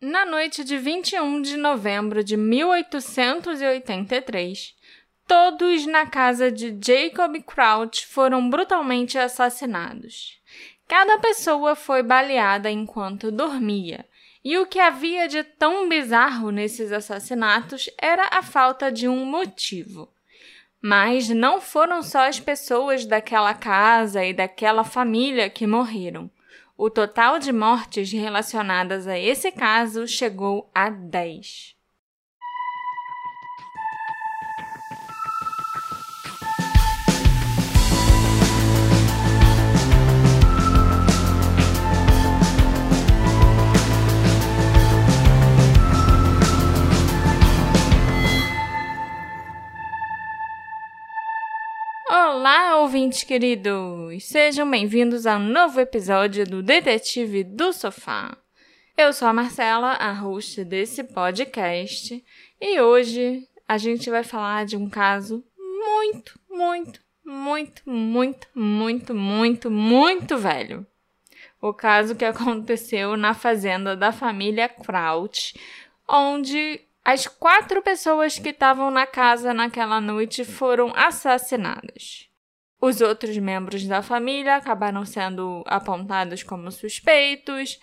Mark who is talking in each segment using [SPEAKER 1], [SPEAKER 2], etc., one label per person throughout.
[SPEAKER 1] Na noite de 21 de novembro de 1883, todos na casa de Jacob Crouch foram brutalmente assassinados. Cada pessoa foi baleada enquanto dormia, e o que havia de tão bizarro nesses assassinatos era a falta de um motivo. Mas não foram só as pessoas daquela casa e daquela família que morreram. O total de mortes relacionadas a esse caso chegou a 10. Olá, ouvintes queridos! Sejam bem-vindos a um novo episódio do Detetive do Sofá. Eu sou a Marcela, a host desse podcast, e hoje a gente vai falar de um caso muito, muito, muito, muito, muito, muito, muito velho. O caso que aconteceu na fazenda da família Kraut, onde as quatro pessoas que estavam na casa naquela noite foram assassinadas. Os outros membros da família acabaram sendo apontados como suspeitos.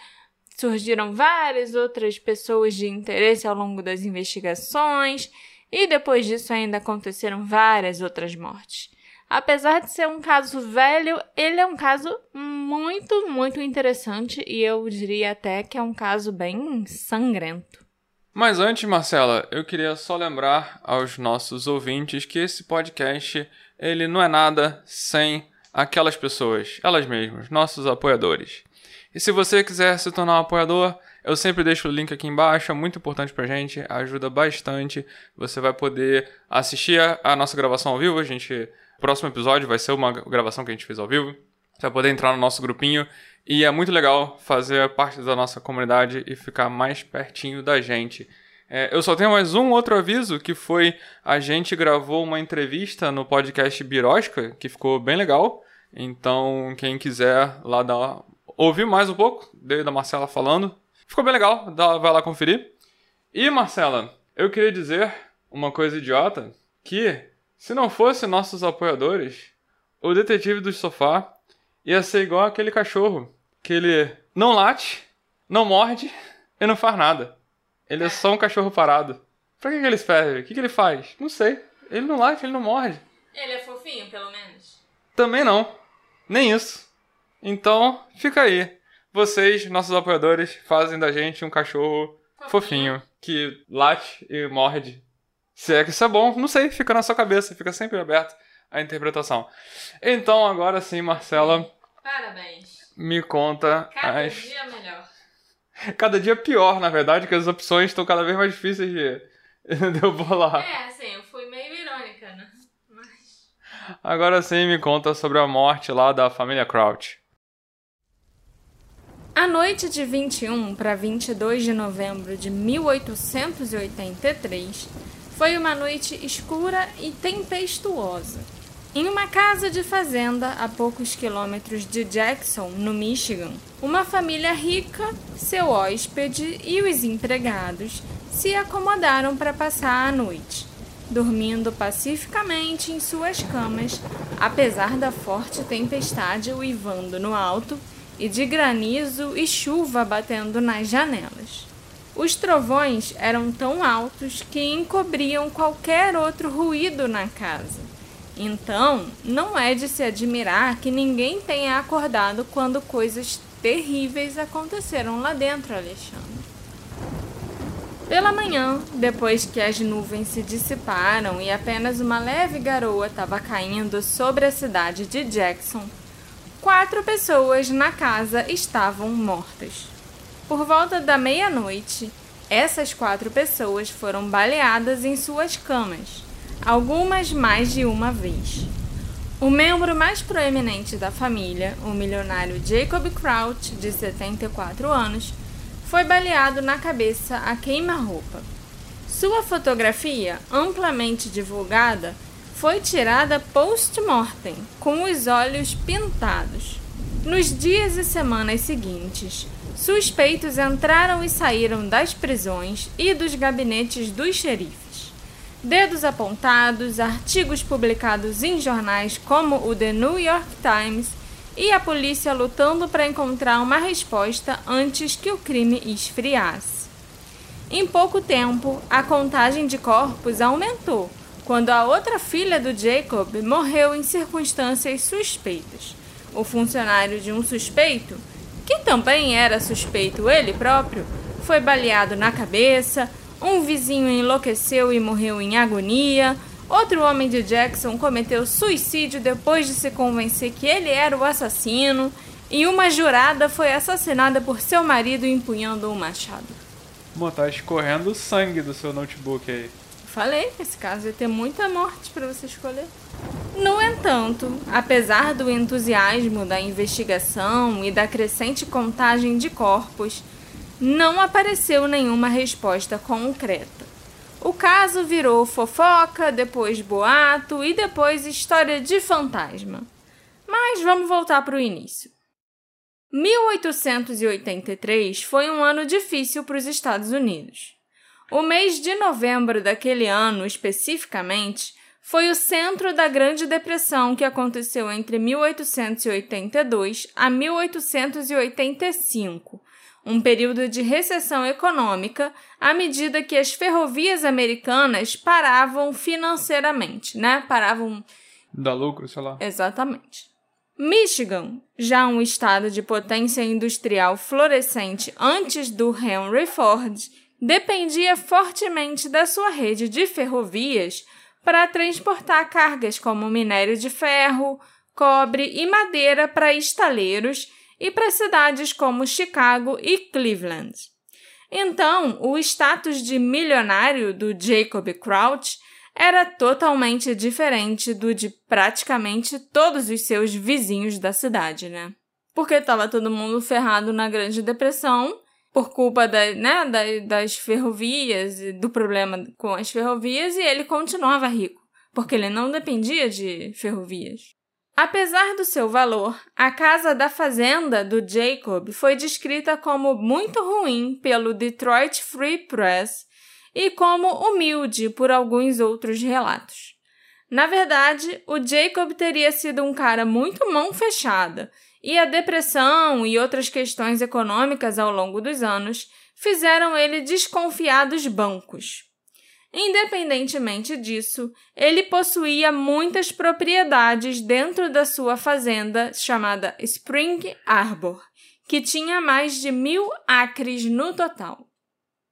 [SPEAKER 1] Surgiram várias outras pessoas de interesse ao longo das investigações, e depois disso ainda aconteceram várias outras mortes. Apesar de ser um caso velho, ele é um caso muito, muito interessante e eu diria até que é um caso bem sangrento.
[SPEAKER 2] Mas antes, Marcela, eu queria só lembrar aos nossos ouvintes que esse podcast ele não é nada sem aquelas pessoas, elas mesmas, nossos apoiadores. E se você quiser se tornar um apoiador, eu sempre deixo o link aqui embaixo, é muito importante pra gente, ajuda bastante. Você vai poder assistir a, nossa gravação ao vivo, a gente, o próximo episódio vai ser uma gravação que a gente fez ao vivo. Você vai poder entrar no nosso grupinho e é muito legal fazer parte da nossa comunidade e ficar mais pertinho da gente. É, eu só tenho mais um outro aviso, que foi a gente gravou uma entrevista no podcast Birosca, que ficou bem legal. Então, quem quiser lá dar, ouvir mais um pouco da Marcela falando, ficou bem legal, dá, vai lá conferir. E, Marcela, eu queria dizer uma coisa idiota, que se não fosse nossos apoiadores, o detetive do sofá ia ser igual aquele cachorro que ele não late, não morde e não faz nada. Ele é só um cachorro parado. Pra que, que ele serve? O que, que ele faz? Não sei. Ele não late, ele não morde.
[SPEAKER 1] Ele é fofinho, pelo menos?
[SPEAKER 2] Também não. Nem isso. Então, fica aí. Vocês, nossos apoiadores, fazem da gente um cachorro fofinho, fofinho que late e morde. Se é que isso é bom, não sei, fica na sua cabeça, fica sempre aberto a interpretação. Então, agora sim, Marcela.
[SPEAKER 1] Parabéns.
[SPEAKER 2] Me conta.
[SPEAKER 1] Cada as... dia melhor.
[SPEAKER 2] Cada dia pior, na verdade, que as opções estão cada vez mais difíceis de, de eu bolar.
[SPEAKER 1] É, assim, eu fui meio irônica, né? Mas...
[SPEAKER 2] Agora sim, me conta sobre a morte lá da família Crouch.
[SPEAKER 1] A noite de 21 para 22 de novembro de 1883 foi uma noite escura e tempestuosa. Em uma casa de fazenda a poucos quilômetros de Jackson, no Michigan, uma família rica, seu hóspede e os empregados se acomodaram para passar a noite, dormindo pacificamente em suas camas, apesar da forte tempestade uivando no alto e de granizo e chuva batendo nas janelas. Os trovões eram tão altos que encobriam qualquer outro ruído na casa então, não é de se admirar que ninguém tenha acordado quando coisas terríveis aconteceram lá dentro, Alexandre. Pela manhã, depois que as nuvens se dissiparam e apenas uma leve garoa estava caindo sobre a cidade de Jackson, quatro pessoas na casa estavam mortas. Por volta da meia-noite, essas quatro pessoas foram baleadas em suas camas algumas mais de uma vez. O membro mais proeminente da família, o milionário Jacob Crouch, de 74 anos, foi baleado na cabeça a queima-roupa. Sua fotografia, amplamente divulgada, foi tirada post-mortem, com os olhos pintados. Nos dias e semanas seguintes, suspeitos entraram e saíram das prisões e dos gabinetes dos xerifes. Dedos apontados, artigos publicados em jornais como o The New York Times e a polícia lutando para encontrar uma resposta antes que o crime esfriasse. Em pouco tempo, a contagem de corpos aumentou quando a outra filha do Jacob morreu em circunstâncias suspeitas. O funcionário de um suspeito, que também era suspeito ele próprio, foi baleado na cabeça, um vizinho enlouqueceu e morreu em agonia, outro homem de Jackson cometeu suicídio depois de se convencer que ele era o assassino, e uma jurada foi assassinada por seu marido empunhando um machado.
[SPEAKER 2] Bom, tá escorrendo sangue do seu notebook aí.
[SPEAKER 1] Falei esse caso ia ter muita morte para você escolher. No entanto, apesar do entusiasmo da investigação e da crescente contagem de corpos, não apareceu nenhuma resposta concreta. O caso virou fofoca, depois boato e depois história de fantasma. Mas vamos voltar para o início. 1883 foi um ano difícil para os Estados Unidos. O mês de novembro daquele ano, especificamente, foi o centro da Grande Depressão que aconteceu entre 1882 a 1885, um período de recessão econômica à medida que as ferrovias americanas paravam financeiramente, né? Paravam.
[SPEAKER 2] Dá lucro, sei lá.
[SPEAKER 1] Exatamente. Michigan, já um estado de potência industrial florescente antes do Henry Ford, dependia fortemente da sua rede de ferrovias para transportar cargas como minério de ferro, cobre e madeira para estaleiros e para cidades como Chicago e Cleveland. Então, o status de milionário do Jacob Crouch era totalmente diferente do de praticamente todos os seus vizinhos da cidade, né? Porque estava todo mundo ferrado na Grande Depressão por culpa da, né, da, das ferrovias e do problema com as ferrovias e ele continuava rico, porque ele não dependia de ferrovias. Apesar do seu valor, a casa da fazenda do Jacob foi descrita como muito ruim pelo Detroit Free Press e como humilde por alguns outros relatos. Na verdade, o Jacob teria sido um cara muito mão fechada e a depressão e outras questões econômicas ao longo dos anos fizeram ele desconfiar dos bancos. Independentemente disso, ele possuía muitas propriedades dentro da sua fazenda chamada Spring Arbor, que tinha mais de mil acres no total.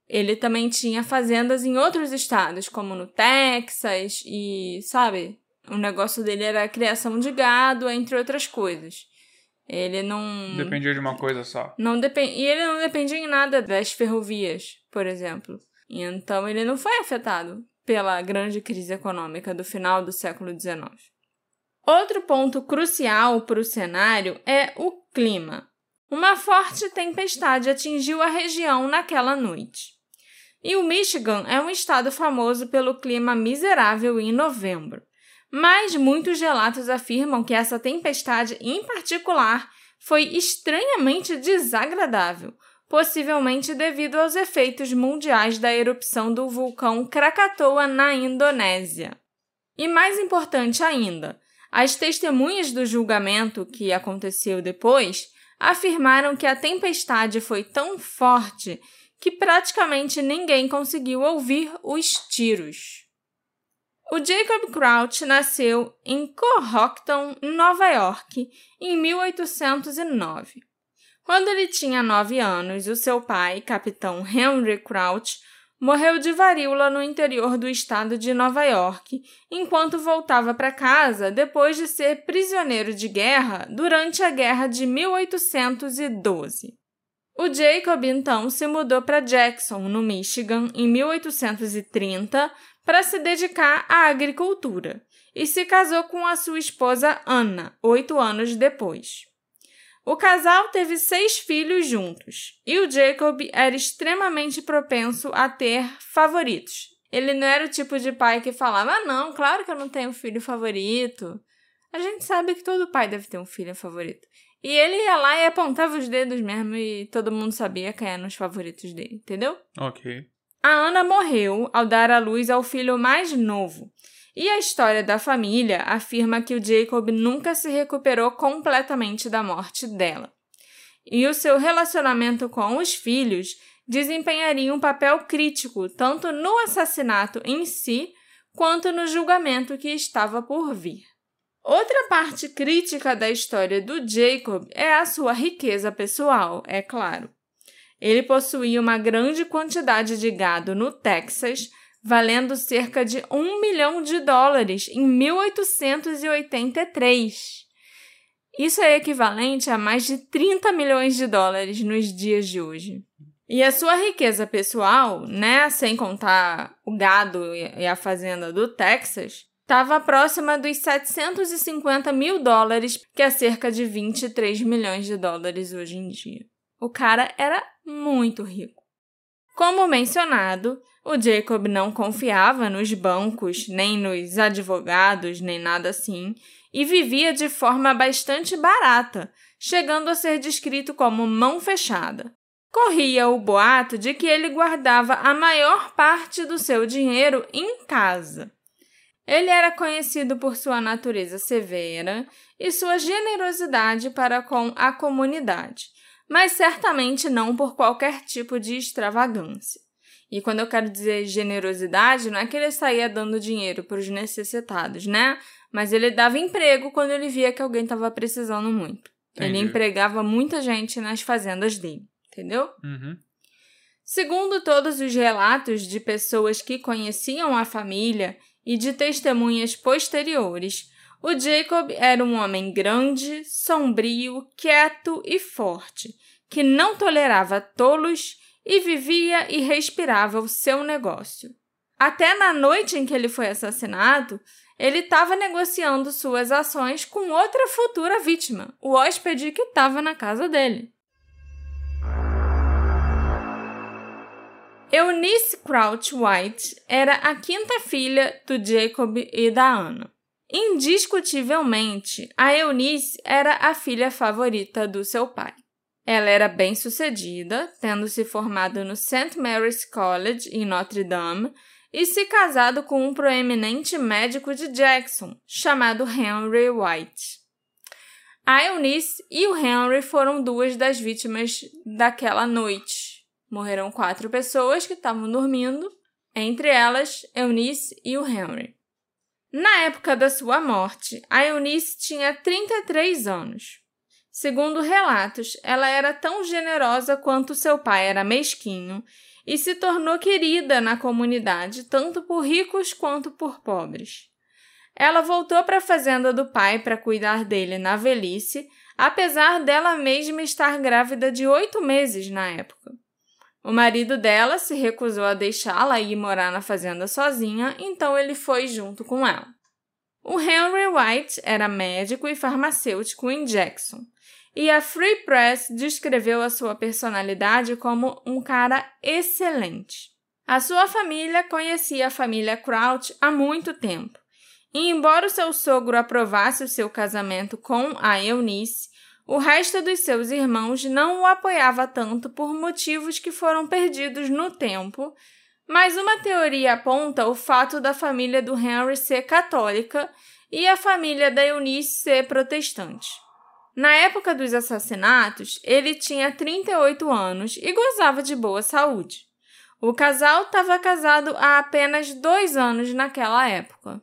[SPEAKER 1] Ele também tinha fazendas em outros estados, como no Texas, e, sabe, o negócio dele era a criação de gado, entre outras coisas. Ele não.
[SPEAKER 2] Dependia de uma coisa só.
[SPEAKER 1] Não depend... E ele não dependia em nada das ferrovias, por exemplo. Então ele não foi afetado pela grande crise econômica do final do século XIX. Outro ponto crucial para o cenário é o clima. Uma forte tempestade atingiu a região naquela noite. E o Michigan é um estado famoso pelo clima miserável em novembro mas muitos relatos afirmam que essa tempestade em particular foi estranhamente desagradável, possivelmente devido aos efeitos mundiais da erupção do vulcão Krakatoa na Indonésia. E mais importante ainda, as testemunhas do julgamento que aconteceu depois afirmaram que a tempestade foi tão forte que praticamente ninguém conseguiu ouvir os tiros. O Jacob Crouch nasceu em Cohocton, Nova York, em 1809. Quando ele tinha nove anos, o seu pai, capitão Henry Crouch, morreu de varíola no interior do estado de Nova York, enquanto voltava para casa depois de ser prisioneiro de guerra durante a Guerra de 1812. O Jacob então se mudou para Jackson, no Michigan, em 1830, para se dedicar à agricultura e se casou com a sua esposa Anna, oito anos depois. O casal teve seis filhos juntos e o Jacob era extremamente propenso a ter favoritos. Ele não era o tipo de pai que falava: ah, não, claro que eu não tenho filho favorito. A gente sabe que todo pai deve ter um filho favorito. E ele ia lá e apontava os dedos mesmo e todo mundo sabia quem eram os favoritos dele, entendeu?
[SPEAKER 2] Ok.
[SPEAKER 1] A Ana morreu ao dar à luz ao filho mais novo. E a história da família afirma que o Jacob nunca se recuperou completamente da morte dela. E o seu relacionamento com os filhos desempenharia um papel crítico tanto no assassinato em si quanto no julgamento que estava por vir. Outra parte crítica da história do Jacob é a sua riqueza pessoal, é claro. Ele possuía uma grande quantidade de gado no Texas, valendo cerca de um milhão de dólares em 1883. Isso é equivalente a mais de 30 milhões de dólares nos dias de hoje. E a sua riqueza pessoal, né, sem contar o gado e a fazenda do Texas, estava próxima dos 750 mil dólares, que é cerca de 23 milhões de dólares hoje em dia. O cara era muito rico. Como mencionado, o Jacob não confiava nos bancos, nem nos advogados, nem nada assim, e vivia de forma bastante barata, chegando a ser descrito como mão fechada. Corria o boato de que ele guardava a maior parte do seu dinheiro em casa. Ele era conhecido por sua natureza severa e sua generosidade para com a comunidade, mas certamente não por qualquer tipo de extravagância. E quando eu quero dizer generosidade, não é que ele saía dando dinheiro para os necessitados, né? Mas ele dava emprego quando ele via que alguém estava precisando muito. Entendi. Ele empregava muita gente nas fazendas dele, entendeu?
[SPEAKER 2] Uhum.
[SPEAKER 1] Segundo todos os relatos de pessoas que conheciam a família e de testemunhas posteriores, o Jacob era um homem grande, sombrio, quieto e forte, que não tolerava tolos e vivia e respirava o seu negócio. Até na noite em que ele foi assassinado, ele estava negociando suas ações com outra futura vítima, o hóspede que estava na casa dele. Eunice Crouch White era a quinta filha do Jacob e da Anna. Indiscutivelmente, a Eunice era a filha favorita do seu pai. Ela era bem-sucedida, tendo se formado no St. Mary's College em Notre Dame e se casado com um proeminente médico de Jackson, chamado Henry White. A Eunice e o Henry foram duas das vítimas daquela noite. Morreram quatro pessoas que estavam dormindo, entre elas Eunice e o Henry. Na época da sua morte, a Eunice tinha 33 anos. Segundo relatos, ela era tão generosa quanto seu pai era mesquinho e se tornou querida na comunidade, tanto por ricos quanto por pobres. Ela voltou para a fazenda do pai para cuidar dele na velhice, apesar dela mesma estar grávida de oito meses na época. O marido dela se recusou a deixá-la ir morar na fazenda sozinha, então ele foi junto com ela. O Henry White era médico e farmacêutico em Jackson, e a Free Press descreveu a sua personalidade como um cara excelente. A sua família conhecia a família Crouch há muito tempo, e embora o seu sogro aprovasse o seu casamento com a Eunice, o resto dos seus irmãos não o apoiava tanto por motivos que foram perdidos no tempo, mas uma teoria aponta o fato da família do Henry ser católica e a família da Eunice ser protestante. Na época dos assassinatos, ele tinha 38 anos e gozava de boa saúde. O casal estava casado há apenas dois anos naquela época.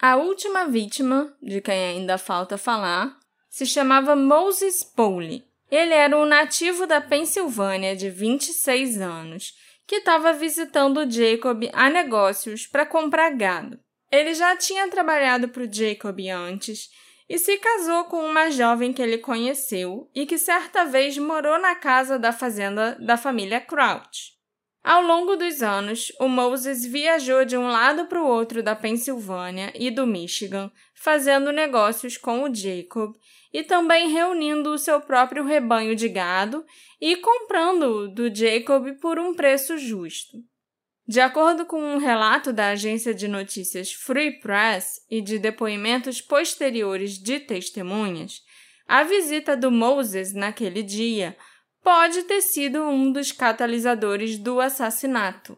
[SPEAKER 1] A última vítima, de quem ainda falta falar, se chamava Moses Powley. Ele era um nativo da Pensilvânia de 26 anos que estava visitando Jacob a negócios para comprar gado. Ele já tinha trabalhado para o Jacob antes e se casou com uma jovem que ele conheceu e que certa vez morou na casa da fazenda da família Crouch. Ao longo dos anos, o Moses viajou de um lado para o outro da Pensilvânia e do Michigan, fazendo negócios com o Jacob e também reunindo o seu próprio rebanho de gado e comprando-o do Jacob por um preço justo. De acordo com um relato da agência de notícias Free Press e de depoimentos posteriores de testemunhas, A visita do Moses naquele dia pode ter sido um dos catalisadores do assassinato.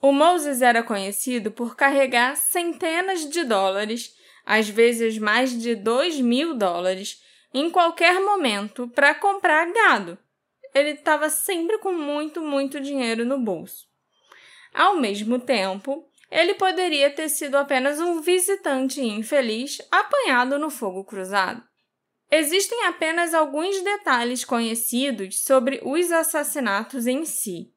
[SPEAKER 1] O Moses era conhecido por carregar centenas de dólares, às vezes mais de dois mil dólares, em qualquer momento para comprar gado. Ele estava sempre com muito, muito dinheiro no bolso. Ao mesmo tempo, ele poderia ter sido apenas um visitante infeliz apanhado no fogo cruzado. Existem apenas alguns detalhes conhecidos sobre os assassinatos em si.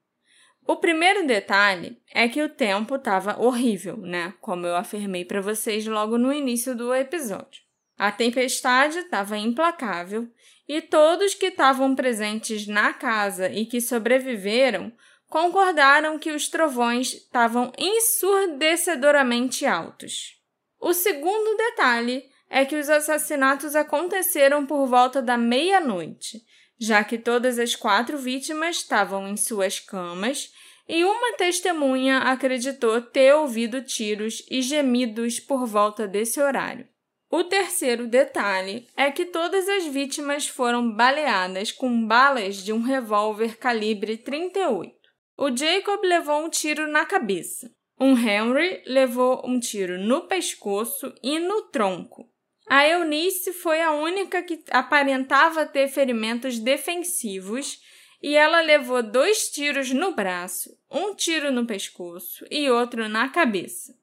[SPEAKER 1] O primeiro detalhe é que o tempo estava horrível, né? Como eu afirmei para vocês logo no início do episódio. A tempestade estava implacável e todos que estavam presentes na casa e que sobreviveram concordaram que os trovões estavam ensurdecedoramente altos. O segundo detalhe é que os assassinatos aconteceram por volta da meia-noite, já que todas as quatro vítimas estavam em suas camas e uma testemunha acreditou ter ouvido tiros e gemidos por volta desse horário. O terceiro detalhe é que todas as vítimas foram baleadas com balas de um revólver calibre 38. O Jacob levou um tiro na cabeça. Um Henry levou um tiro no pescoço e no tronco. A Eunice foi a única que aparentava ter ferimentos defensivos e ela levou dois tiros no braço, um tiro no pescoço e outro na cabeça.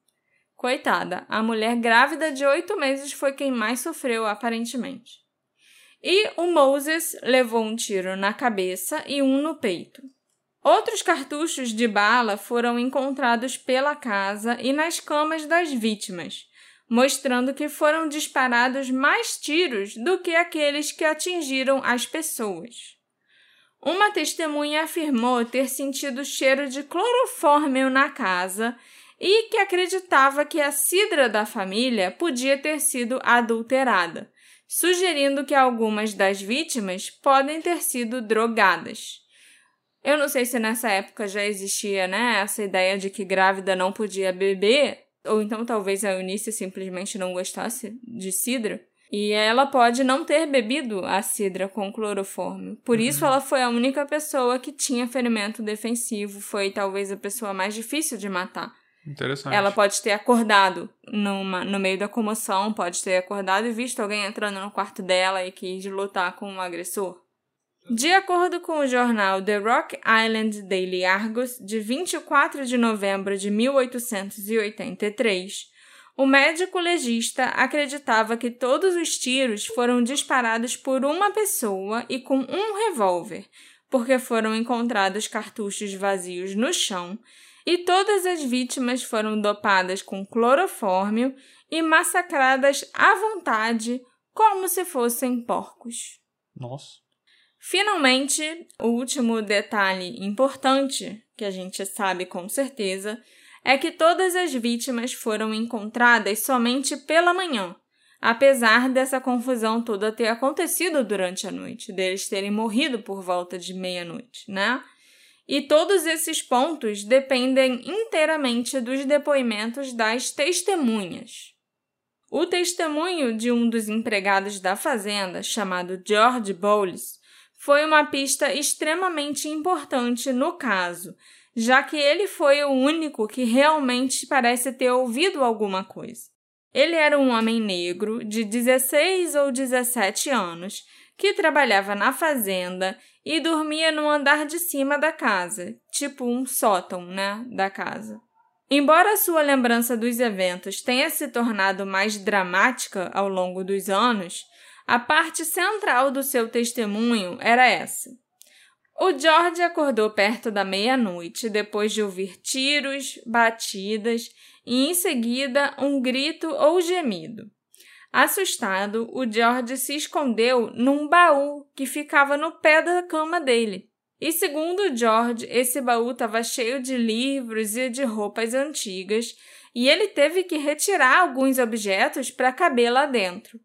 [SPEAKER 1] Coitada, a mulher grávida de oito meses foi quem mais sofreu, aparentemente. E o Moses levou um tiro na cabeça e um no peito. Outros cartuchos de bala foram encontrados pela casa e nas camas das vítimas, mostrando que foram disparados mais tiros do que aqueles que atingiram as pessoas. Uma testemunha afirmou ter sentido cheiro de clorofórmio na casa e que acreditava que a cidra da família podia ter sido adulterada, sugerindo que algumas das vítimas podem ter sido drogadas. Eu não sei se nessa época já existia, né, essa ideia de que grávida não podia beber, ou então talvez a Eunice simplesmente não gostasse de cidra. E ela pode não ter bebido a cidra com clorofórmio. Por uhum. isso, ela foi a única pessoa que tinha ferimento defensivo. Foi talvez a pessoa mais difícil de matar.
[SPEAKER 2] Interessante.
[SPEAKER 1] Ela pode ter acordado numa, no meio da comoção, pode ter acordado e visto alguém entrando no quarto dela e quis lutar com um agressor. De acordo com o jornal The Rock Island Daily Argus, de 24 de novembro de 1883, o médico legista acreditava que todos os tiros foram disparados por uma pessoa e com um revólver, porque foram encontrados cartuchos vazios no chão e todas as vítimas foram dopadas com clorofórmio e massacradas à vontade, como se fossem porcos.
[SPEAKER 2] Nossa.
[SPEAKER 1] Finalmente, o último detalhe importante que a gente sabe com certeza é que todas as vítimas foram encontradas somente pela manhã, apesar dessa confusão toda ter acontecido durante a noite, deles terem morrido por volta de meia-noite, né? E todos esses pontos dependem inteiramente dos depoimentos das testemunhas. O testemunho de um dos empregados da fazenda, chamado George Bowles, foi uma pista extremamente importante no caso, já que ele foi o único que realmente parece ter ouvido alguma coisa. Ele era um homem negro de 16 ou 17 anos que trabalhava na fazenda e dormia no andar de cima da casa, tipo um sótão, né, da casa. Embora sua lembrança dos eventos tenha se tornado mais dramática ao longo dos anos, a parte central do seu testemunho era essa. O George acordou perto da meia-noite depois de ouvir tiros, batidas e, em seguida, um grito ou gemido. Assustado, o George se escondeu num baú que ficava no pé da cama dele. E segundo George, esse baú estava cheio de livros e de roupas antigas, e ele teve que retirar alguns objetos para caber lá dentro.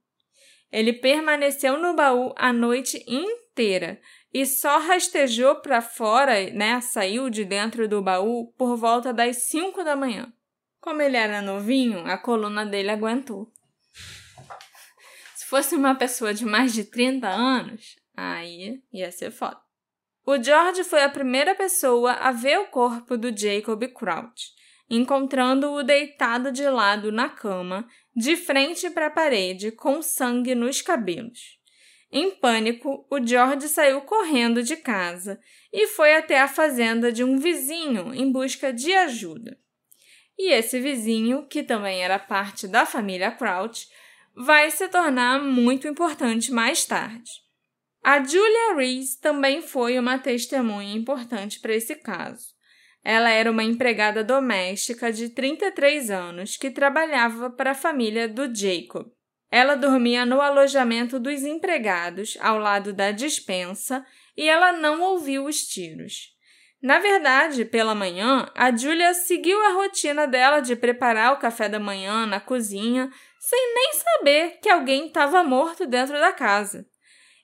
[SPEAKER 1] Ele permaneceu no baú a noite inteira e só rastejou para fora, né, saiu de dentro do baú por volta das 5 da manhã. Como ele era novinho, a coluna dele aguentou. Se Se fosse uma pessoa de mais de 30 anos, aí ia ser foda. O George foi a primeira pessoa a ver o corpo do Jacob Crouch, encontrando-o deitado de lado na cama, de frente para a parede, com sangue nos cabelos. Em pânico, o George saiu correndo de casa e foi até a fazenda de um vizinho em busca de ajuda. E esse vizinho, que também era parte da família Crouch, vai se tornar muito importante mais tarde. A Julia Reese também foi uma testemunha importante para esse caso. Ela era uma empregada doméstica de 33 anos que trabalhava para a família do Jacob. Ela dormia no alojamento dos empregados, ao lado da dispensa, e ela não ouviu os tiros. Na verdade, pela manhã, a Julia seguiu a rotina dela de preparar o café da manhã na cozinha, sem nem saber que alguém estava morto dentro da casa.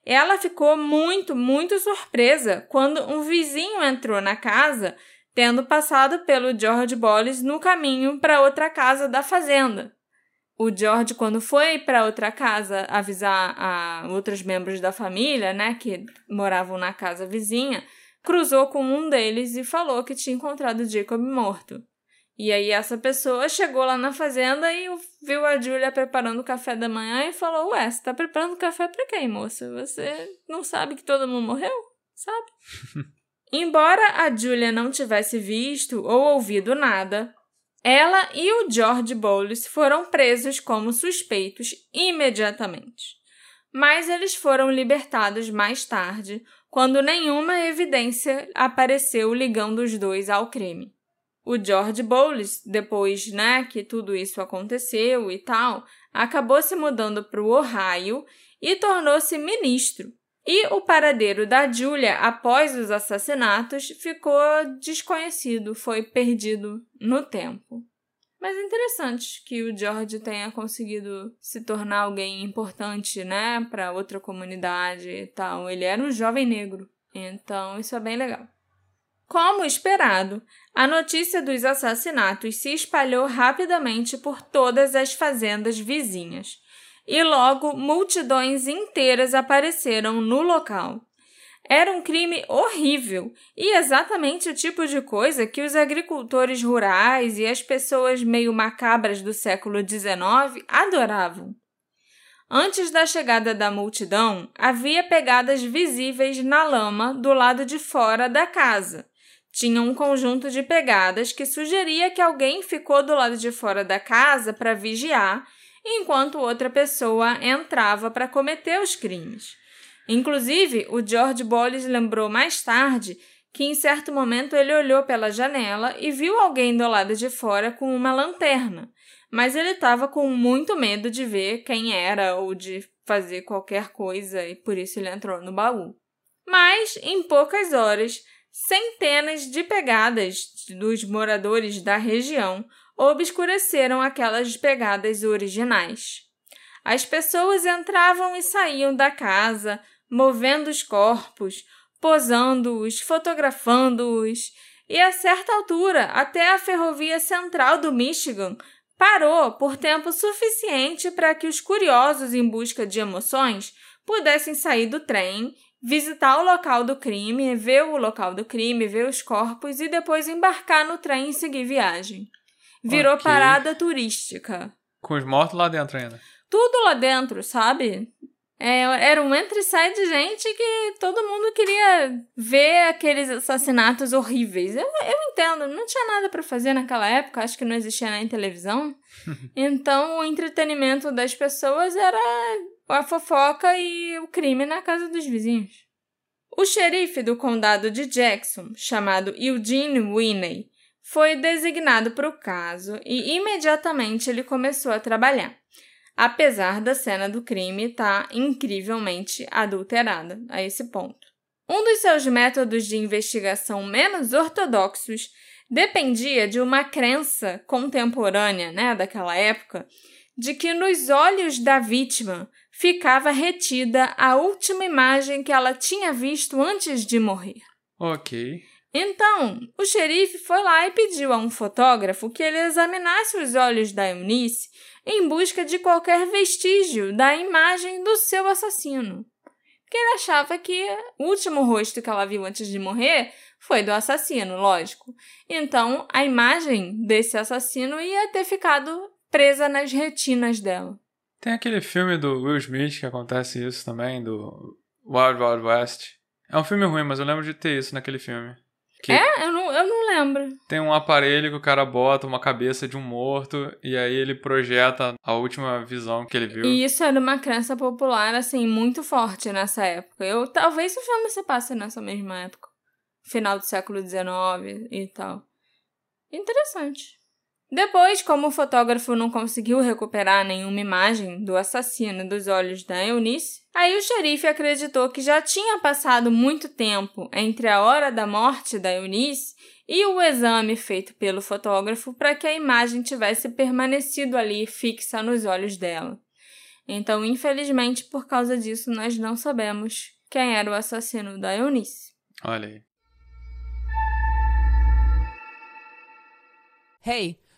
[SPEAKER 1] Ela ficou muito, muito surpresa quando um vizinho entrou na casa, tendo passado pelo George Bolles no caminho para outra casa da fazenda. O George, quando foi para outra casa avisar a outros membros da família, né, que moravam na casa vizinha, cruzou com um deles e falou que tinha encontrado Jacob morto. E aí essa pessoa chegou lá na fazenda e viu a Julia preparando o café da manhã e falou: "Ué, você tá preparando café para quem, moça? Você não sabe que todo mundo morreu? Sabe?" Embora a Julia não tivesse visto ou ouvido nada, ela e o George Bowles foram presos como suspeitos imediatamente. Mas eles foram libertados mais tarde quando nenhuma evidência apareceu ligando os dois ao crime. O George Bowles, depois né, que tudo isso aconteceu e tal, acabou se mudando para o Ohio e tornou-se ministro. E o paradeiro da Julia após os assassinatos ficou desconhecido, foi perdido no tempo. Mas é interessante que o George tenha conseguido se tornar alguém importante, né, para outra comunidade e tal. Ele era um jovem negro, então isso é bem legal. Como esperado, a notícia dos assassinatos se espalhou rapidamente por todas as fazendas vizinhas, e logo multidões inteiras apareceram no local. Era um crime horrível e exatamente o tipo de coisa que os agricultores rurais e as pessoas meio macabras do século XIX adoravam. Antes da chegada da multidão, havia pegadas visíveis na lama do lado de fora da casa. Tinha um conjunto de pegadas que sugeria que alguém ficou do lado de fora da casa para vigiar, enquanto outra pessoa entrava para cometer os crimes. Inclusive, o George Bolles lembrou mais tarde que em certo momento ele olhou pela janela e viu alguém do lado de fora com uma lanterna, mas ele estava com muito medo de ver quem era ou de fazer qualquer coisa e por isso ele entrou no baú. Mas, em poucas horas, centenas de pegadas dos moradores da região obscureceram aquelas pegadas originais. As pessoas entravam e saíam da casa, movendo os corpos, posando-os, fotografando-os, e a certa altura, até a ferrovia central do Michigan parou por tempo suficiente para que os curiosos em busca de emoções pudessem sair do trem, visitar o local do crime, ver o local do crime, ver os corpos e depois embarcar no trem e seguir viagem. Virou okay. parada turística.
[SPEAKER 2] Com os mortos lá dentro ainda.
[SPEAKER 1] Tudo lá dentro, sabe? É, era um entre e sai de gente que todo mundo queria ver aqueles assassinatos horríveis. Eu, eu entendo, não tinha nada para fazer naquela época, acho que não existia nem televisão. então o entretenimento das pessoas era a fofoca e o crime na casa dos vizinhos. O xerife do condado de Jackson, chamado Eugene Winney, foi designado para o caso e imediatamente ele começou a trabalhar apesar da cena do crime estar tá incrivelmente adulterada a esse ponto. Um dos seus métodos de investigação menos ortodoxos dependia de uma crença contemporânea, né, daquela época, de que nos olhos da vítima ficava retida a última imagem que ela tinha visto antes de morrer.
[SPEAKER 2] Ok.
[SPEAKER 1] Então, o xerife foi lá e pediu a um fotógrafo que ele examinasse os olhos da Eunice em busca de qualquer vestígio da imagem do seu assassino. Porque ele achava que o último rosto que ela viu antes de morrer foi do assassino, lógico. Então, a imagem desse assassino ia ter ficado presa nas retinas dela.
[SPEAKER 2] Tem aquele filme do Will Smith que acontece isso também, do Wild Wild West. É um filme ruim, mas eu lembro de ter isso naquele filme.
[SPEAKER 1] Que é? Eu não, eu não lembro.
[SPEAKER 2] Tem um aparelho que o cara bota uma cabeça de um morto e aí ele projeta a última visão que ele viu.
[SPEAKER 1] E isso era uma crença popular, assim, muito forte nessa época. Eu, talvez o filme se passe nessa mesma época. Final do século XIX e tal. Interessante. Depois, como o fotógrafo não conseguiu recuperar nenhuma imagem do assassino dos olhos da Eunice, aí o xerife acreditou que já tinha passado muito tempo entre a hora da morte da Eunice e o exame feito pelo fotógrafo para que a imagem tivesse permanecido ali fixa nos olhos dela. Então, infelizmente, por causa disso, nós não sabemos quem era o assassino da Eunice.
[SPEAKER 2] Olha aí.
[SPEAKER 3] Hey!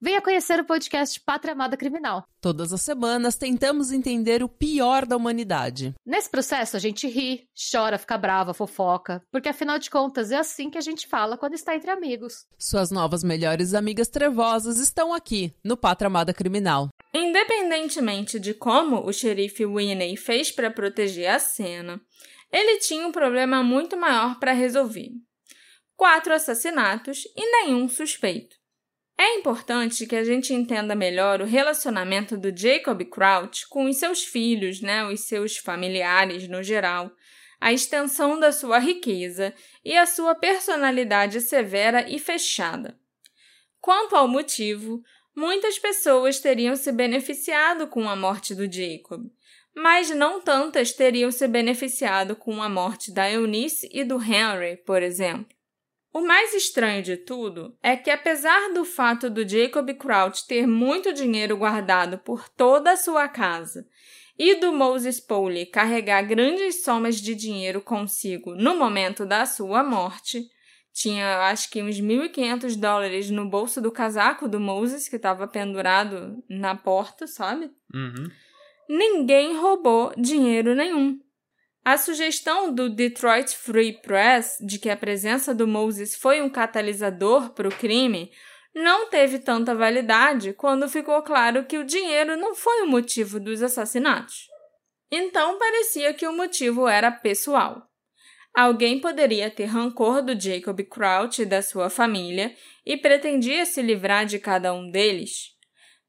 [SPEAKER 4] venha conhecer o podcast Pátria Amada Criminal.
[SPEAKER 3] Todas as semanas tentamos entender o pior da humanidade.
[SPEAKER 4] Nesse processo a gente ri, chora, fica brava, fofoca, porque afinal de contas é assim que a gente fala quando está entre amigos.
[SPEAKER 3] Suas novas melhores amigas trevosas estão aqui no Pátria Amada Criminal.
[SPEAKER 1] Independentemente de como o xerife Winnie fez para proteger a cena, ele tinha um problema muito maior para resolver: quatro assassinatos e nenhum suspeito. É importante que a gente entenda melhor o relacionamento do Jacob Crouch com os seus filhos, né, os seus familiares no geral, a extensão da sua riqueza e a sua personalidade severa e fechada. Quanto ao motivo, muitas pessoas teriam se beneficiado com a morte do Jacob, mas não tantas teriam se beneficiado com a morte da Eunice e do Henry, por exemplo. O mais estranho de tudo é que, apesar do fato do Jacob Crouch ter muito dinheiro guardado por toda a sua casa e do Moses Poley carregar grandes somas de dinheiro consigo no momento da sua morte, tinha acho que uns 1.500 dólares no bolso do casaco do Moses, que estava pendurado na porta, sabe?
[SPEAKER 2] Uhum.
[SPEAKER 1] Ninguém roubou dinheiro nenhum. A sugestão do Detroit Free Press de que a presença do Moses foi um catalisador para o crime não teve tanta validade quando ficou claro que o dinheiro não foi o motivo dos assassinatos. Então parecia que o motivo era pessoal. Alguém poderia ter rancor do Jacob Crouch e da sua família e pretendia se livrar de cada um deles.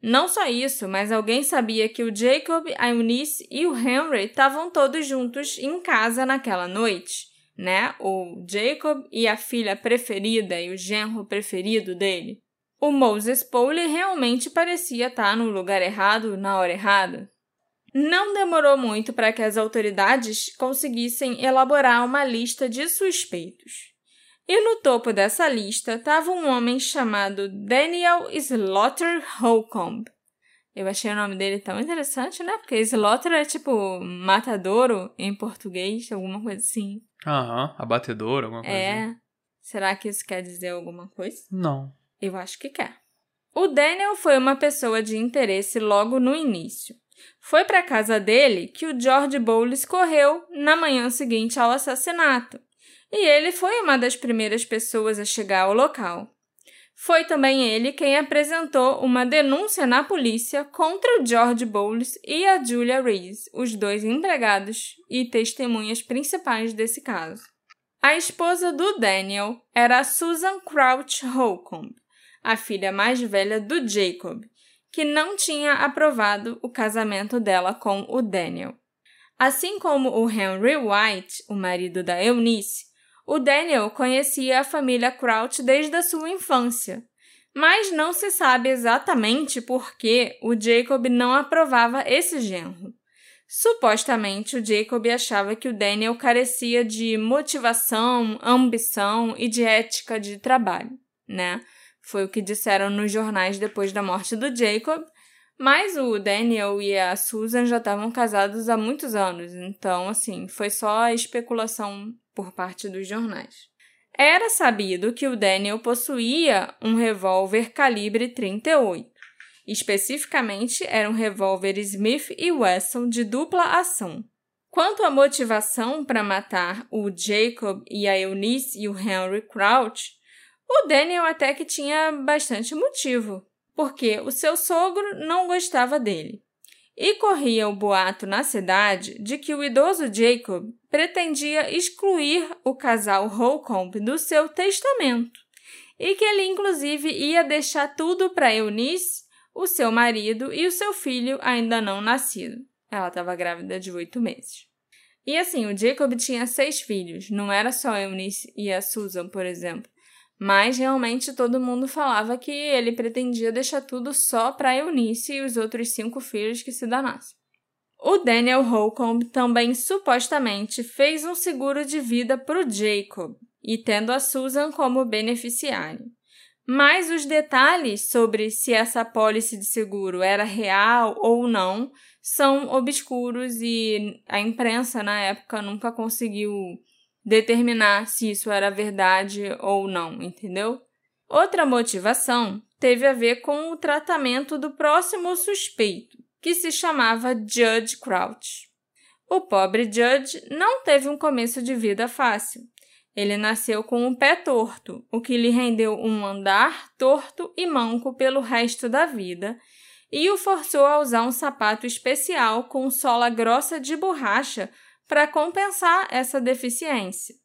[SPEAKER 1] Não só isso, mas alguém sabia que o Jacob, a Eunice e o Henry estavam todos juntos em casa naquela noite, né? O Jacob e a filha preferida e o genro preferido dele. O Moses Poley realmente parecia estar no lugar errado na hora errada. Não demorou muito para que as autoridades conseguissem elaborar uma lista de suspeitos. E no topo dessa lista estava um homem chamado Daniel Slaughter Holcomb. Eu achei o nome dele tão interessante, né? Porque Slaughter é tipo matadouro em português, alguma coisa assim.
[SPEAKER 2] Aham, abatedouro, alguma coisa
[SPEAKER 1] É.
[SPEAKER 2] assim.
[SPEAKER 1] Será que isso quer dizer alguma coisa?
[SPEAKER 2] Não.
[SPEAKER 1] Eu acho que quer. O Daniel foi uma pessoa de interesse logo no início. Foi para a casa dele que o George Bowles correu na manhã seguinte ao assassinato, e ele foi uma das primeiras pessoas a chegar ao local. Foi também ele quem apresentou uma denúncia na polícia contra o George Bowles e a Julia Reese, os dois empregados e testemunhas principais desse caso. A esposa do Daniel era Susan Crouch Holcomb, a filha mais velha do Jacob, que não tinha aprovado o casamento dela com o Daniel. Assim como o Henry White, o marido da Eunice, o Daniel conhecia a família Crouch desde a sua infância, mas não se sabe exatamente por que o Jacob não aprovava esse genro. Supostamente, o Jacob achava que o Daniel carecia de motivação, ambição e de ética de trabalho, né? Foi o que disseram nos jornais depois da morte do Jacob. Mas o Daniel e a Susan já estavam casados há muitos anos, então, assim, foi só especulação por parte dos jornais. Era sabido que o Daniel possuía um revólver calibre 38. Especificamente, era um revólver Smith e Wesson de dupla ação. Quanto à motivação para matar o Jacob e a Eunice e o Henry Crouch, o Daniel até que tinha bastante motivo, porque o seu sogro não gostava dele. E corria o boato na cidade de que o idoso Jacob pretendia excluir o casal Holcomb do seu testamento e que ele inclusive ia deixar tudo para Eunice, o seu marido e o seu filho ainda não nascido. Ela estava grávida de oito meses. E assim, o Jacob tinha seis filhos, não era só Eunice e a Susan, por exemplo. Mas realmente todo mundo falava que ele pretendia deixar tudo só para Eunice e os outros cinco filhos que se danassem. O Daniel Holcomb também supostamente fez um seguro de vida para o Jacob, e tendo a Susan como beneficiária. Mas os detalhes sobre se essa pólice de seguro era real ou não são obscuros e a imprensa na época nunca conseguiu determinar se isso era verdade ou não, entendeu? Outra motivação teve a ver com o tratamento do próximo suspeito, que se chamava Judge Crouch. O pobre Judge não teve um começo de vida fácil. Ele nasceu com um pé torto, o que lhe rendeu um andar torto e manco pelo resto da vida, e o forçou a usar um sapato especial com sola grossa de borracha para compensar essa deficiência.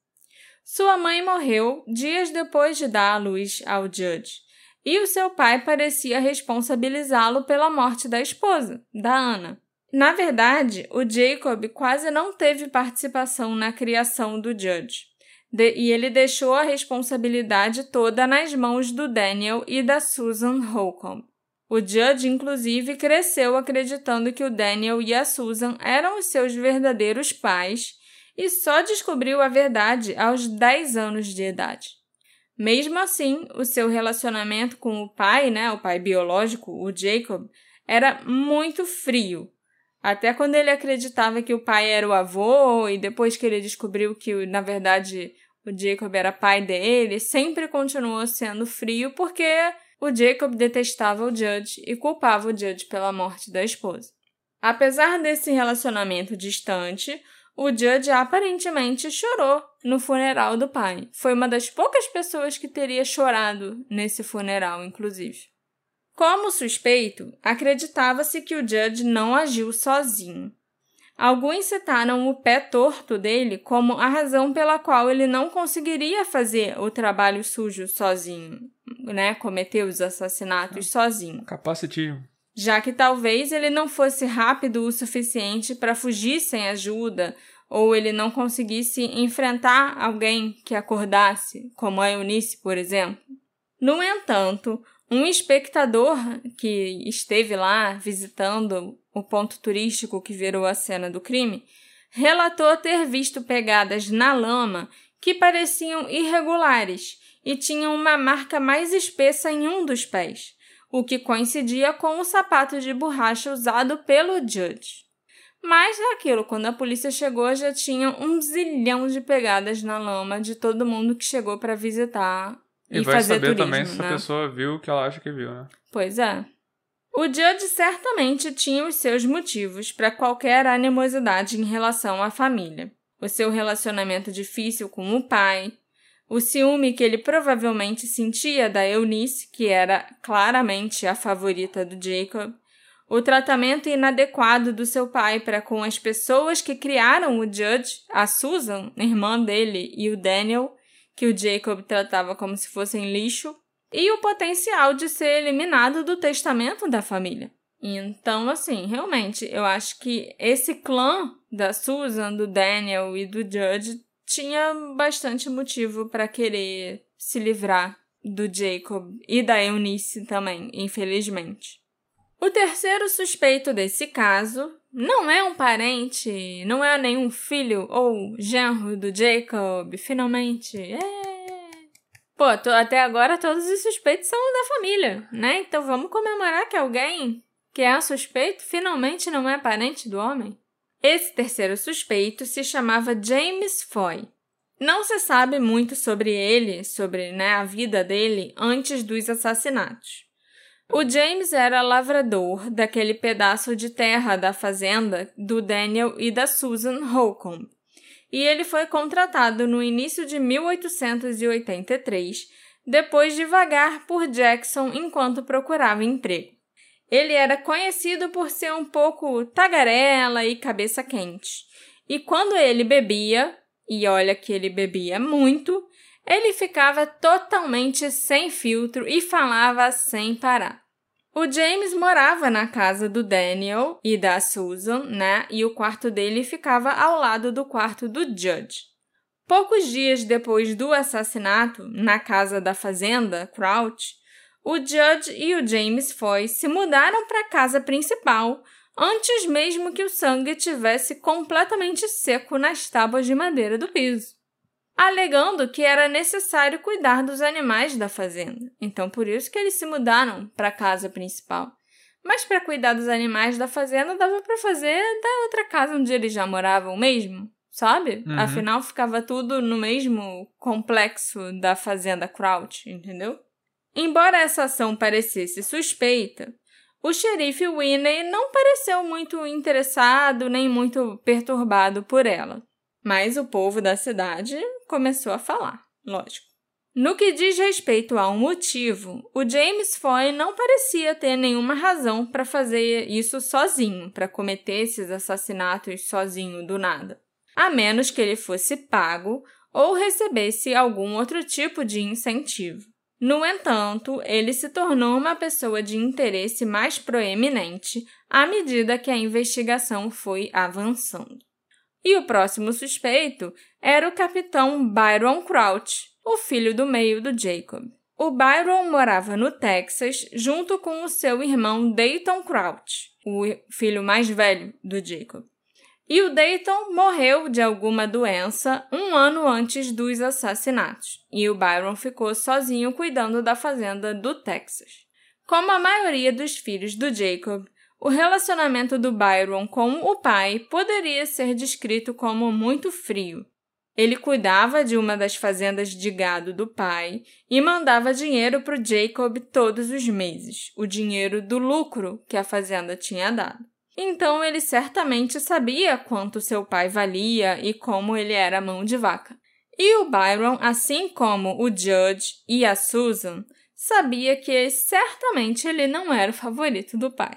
[SPEAKER 1] Sua mãe morreu dias depois de dar à luz ao Judge, e o seu pai parecia responsabilizá-lo pela morte da esposa, da Ana. Na verdade, o Jacob quase não teve participação na criação do Judge, de, e ele deixou a responsabilidade toda nas mãos do Daniel e da Susan Holcomb. O Judge, inclusive, cresceu acreditando que o Daniel e a Susan eram os seus verdadeiros pais e só descobriu a verdade aos 10 anos de idade. Mesmo assim, o seu relacionamento com o pai, né, o pai biológico, o Jacob, era muito frio. Até quando ele acreditava que o pai era o avô e depois que ele descobriu que, na verdade, o Jacob era pai dele, sempre continuou sendo frio porque o Jacob detestava o Judge e culpava o Judge pela morte da esposa. Apesar desse relacionamento distante, o Judge aparentemente chorou no funeral do pai. Foi uma das poucas pessoas que teria chorado nesse funeral, inclusive. Como suspeito, acreditava-se que o Judge não agiu sozinho. Alguns citaram o pé torto dele como a razão pela qual ele não conseguiria fazer o trabalho sujo sozinho, né? Cometer os assassinatos sozinho.
[SPEAKER 2] Capacitismo.
[SPEAKER 1] Já que talvez ele não fosse rápido o suficiente para fugir sem ajuda, ou ele não conseguisse enfrentar alguém que acordasse, como a Eunice, por exemplo. No entanto, um espectador que esteve lá visitando o ponto turístico que virou a cena do crime, relatou ter visto pegadas na lama que pareciam irregulares e tinham uma marca mais espessa em um dos pés, o que coincidia com o sapato de borracha usado pelo Judge. Mas aquilo, quando a polícia chegou, já tinha um zilhão de pegadas na lama de todo mundo que chegou para visitar e, e vai fazer saber turismo,
[SPEAKER 2] também se
[SPEAKER 1] né?
[SPEAKER 2] a pessoa viu o que ela acha que viu, né?
[SPEAKER 1] Pois é. O Judge certamente tinha os seus motivos para qualquer animosidade em relação à família. O seu relacionamento difícil com o pai, o ciúme que ele provavelmente sentia da Eunice, que era claramente a favorita do Jacob, o tratamento inadequado do seu pai para com as pessoas que criaram o Judge, a Susan, irmã dele, e o Daniel, que o Jacob tratava como se fossem lixo, e o potencial de ser eliminado do testamento da família. Então, assim, realmente, eu acho que esse clã da Susan, do Daniel e do Judge tinha bastante motivo para querer se livrar do Jacob e da Eunice também, infelizmente. O terceiro suspeito desse caso não é um parente, não é nenhum filho ou genro do Jacob, finalmente. É Pô, tô, até agora todos os suspeitos são da família, né? Então vamos comemorar que alguém que é suspeito finalmente não é parente do homem. Esse terceiro suspeito se chamava James Foy. Não se sabe muito sobre ele, sobre né, a vida dele antes dos assassinatos. O James era lavrador daquele pedaço de terra da fazenda do Daniel e da Susan Holcomb e ele foi contratado no início de 1883, depois de vagar por Jackson enquanto procurava emprego. Ele era conhecido por ser um pouco tagarela e cabeça quente. E quando ele bebia, e olha que ele bebia muito, ele ficava totalmente sem filtro e falava sem parar. O James morava na casa do Daniel e da Susan, né? E o quarto dele ficava ao lado do quarto do Judge. Poucos dias depois do assassinato, na casa da fazenda, Crouch, o Judge e o James Foy se mudaram para a casa principal antes mesmo que o sangue tivesse completamente seco nas tábuas de madeira do piso alegando que era necessário cuidar dos animais da fazenda. Então, por isso que eles se mudaram para a casa principal. Mas para cuidar dos animais da fazenda dava para fazer da outra casa onde eles já moravam mesmo, sabe? Uhum. Afinal, ficava tudo no mesmo complexo da fazenda Crouch, entendeu? Embora essa ação parecesse suspeita, o xerife Winnie não pareceu muito interessado nem muito perturbado por ela. Mas o povo da cidade começou a falar, lógico. No que diz respeito ao motivo, o James Foy não parecia ter nenhuma razão para fazer isso sozinho, para cometer esses assassinatos sozinho do nada, a menos que ele fosse pago ou recebesse algum outro tipo de incentivo. No entanto, ele se tornou uma pessoa de interesse mais proeminente à medida que a investigação foi avançando. E o próximo suspeito era o capitão Byron Crouch, o filho do meio do Jacob. O Byron morava no Texas junto com o seu irmão Dayton Crouch, o filho mais velho do Jacob. E o Dayton morreu de alguma doença um ano antes dos assassinatos, e o Byron ficou sozinho cuidando da fazenda do Texas. Como a maioria dos filhos do Jacob, o relacionamento do Byron com o pai poderia ser descrito como muito frio. Ele cuidava de uma das fazendas de gado do pai e mandava dinheiro para o Jacob todos os meses, o dinheiro do lucro que a fazenda tinha dado. Então ele certamente sabia quanto seu pai valia e como ele era mão de vaca. E o Byron, assim como o Judge e a Susan, sabia que certamente ele não era o favorito do pai.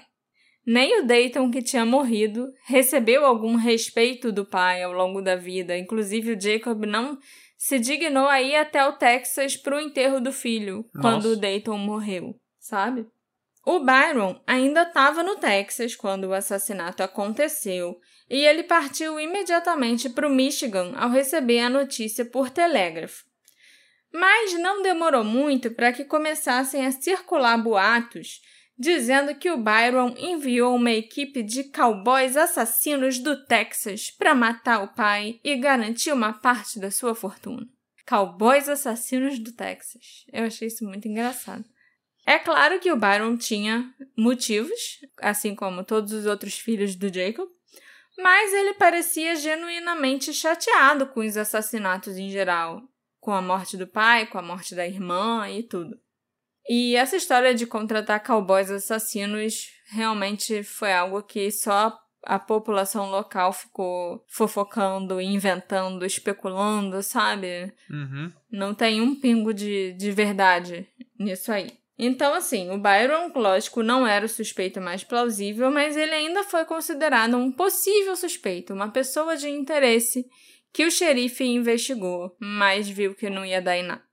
[SPEAKER 1] Nem o Dayton, que tinha morrido, recebeu algum respeito do pai ao longo da vida. Inclusive, o Jacob não se dignou a ir até o Texas para o enterro do filho, Nossa. quando o Dayton morreu, sabe? O Byron ainda estava no Texas quando o assassinato aconteceu e ele partiu imediatamente para o Michigan ao receber a notícia por telégrafo. Mas não demorou muito para que começassem a circular boatos dizendo que o Byron enviou uma equipe de cowboys assassinos do Texas para matar o pai e garantir uma parte da sua fortuna. Cowboys assassinos do Texas. Eu achei isso muito engraçado. É claro que o Byron tinha motivos, assim como todos os outros filhos do Jacob, mas ele parecia genuinamente chateado com os assassinatos em geral, com a morte do pai, com a morte da irmã e tudo. E essa história de contratar cowboys assassinos realmente foi algo que só a população local ficou fofocando, inventando, especulando, sabe?
[SPEAKER 2] Uhum.
[SPEAKER 1] Não tem um pingo de, de verdade nisso aí. Então, assim, o Byron, lógico, não era o suspeito mais plausível, mas ele ainda foi considerado um possível suspeito, uma pessoa de interesse que o xerife investigou, mas viu que não ia dar em nada.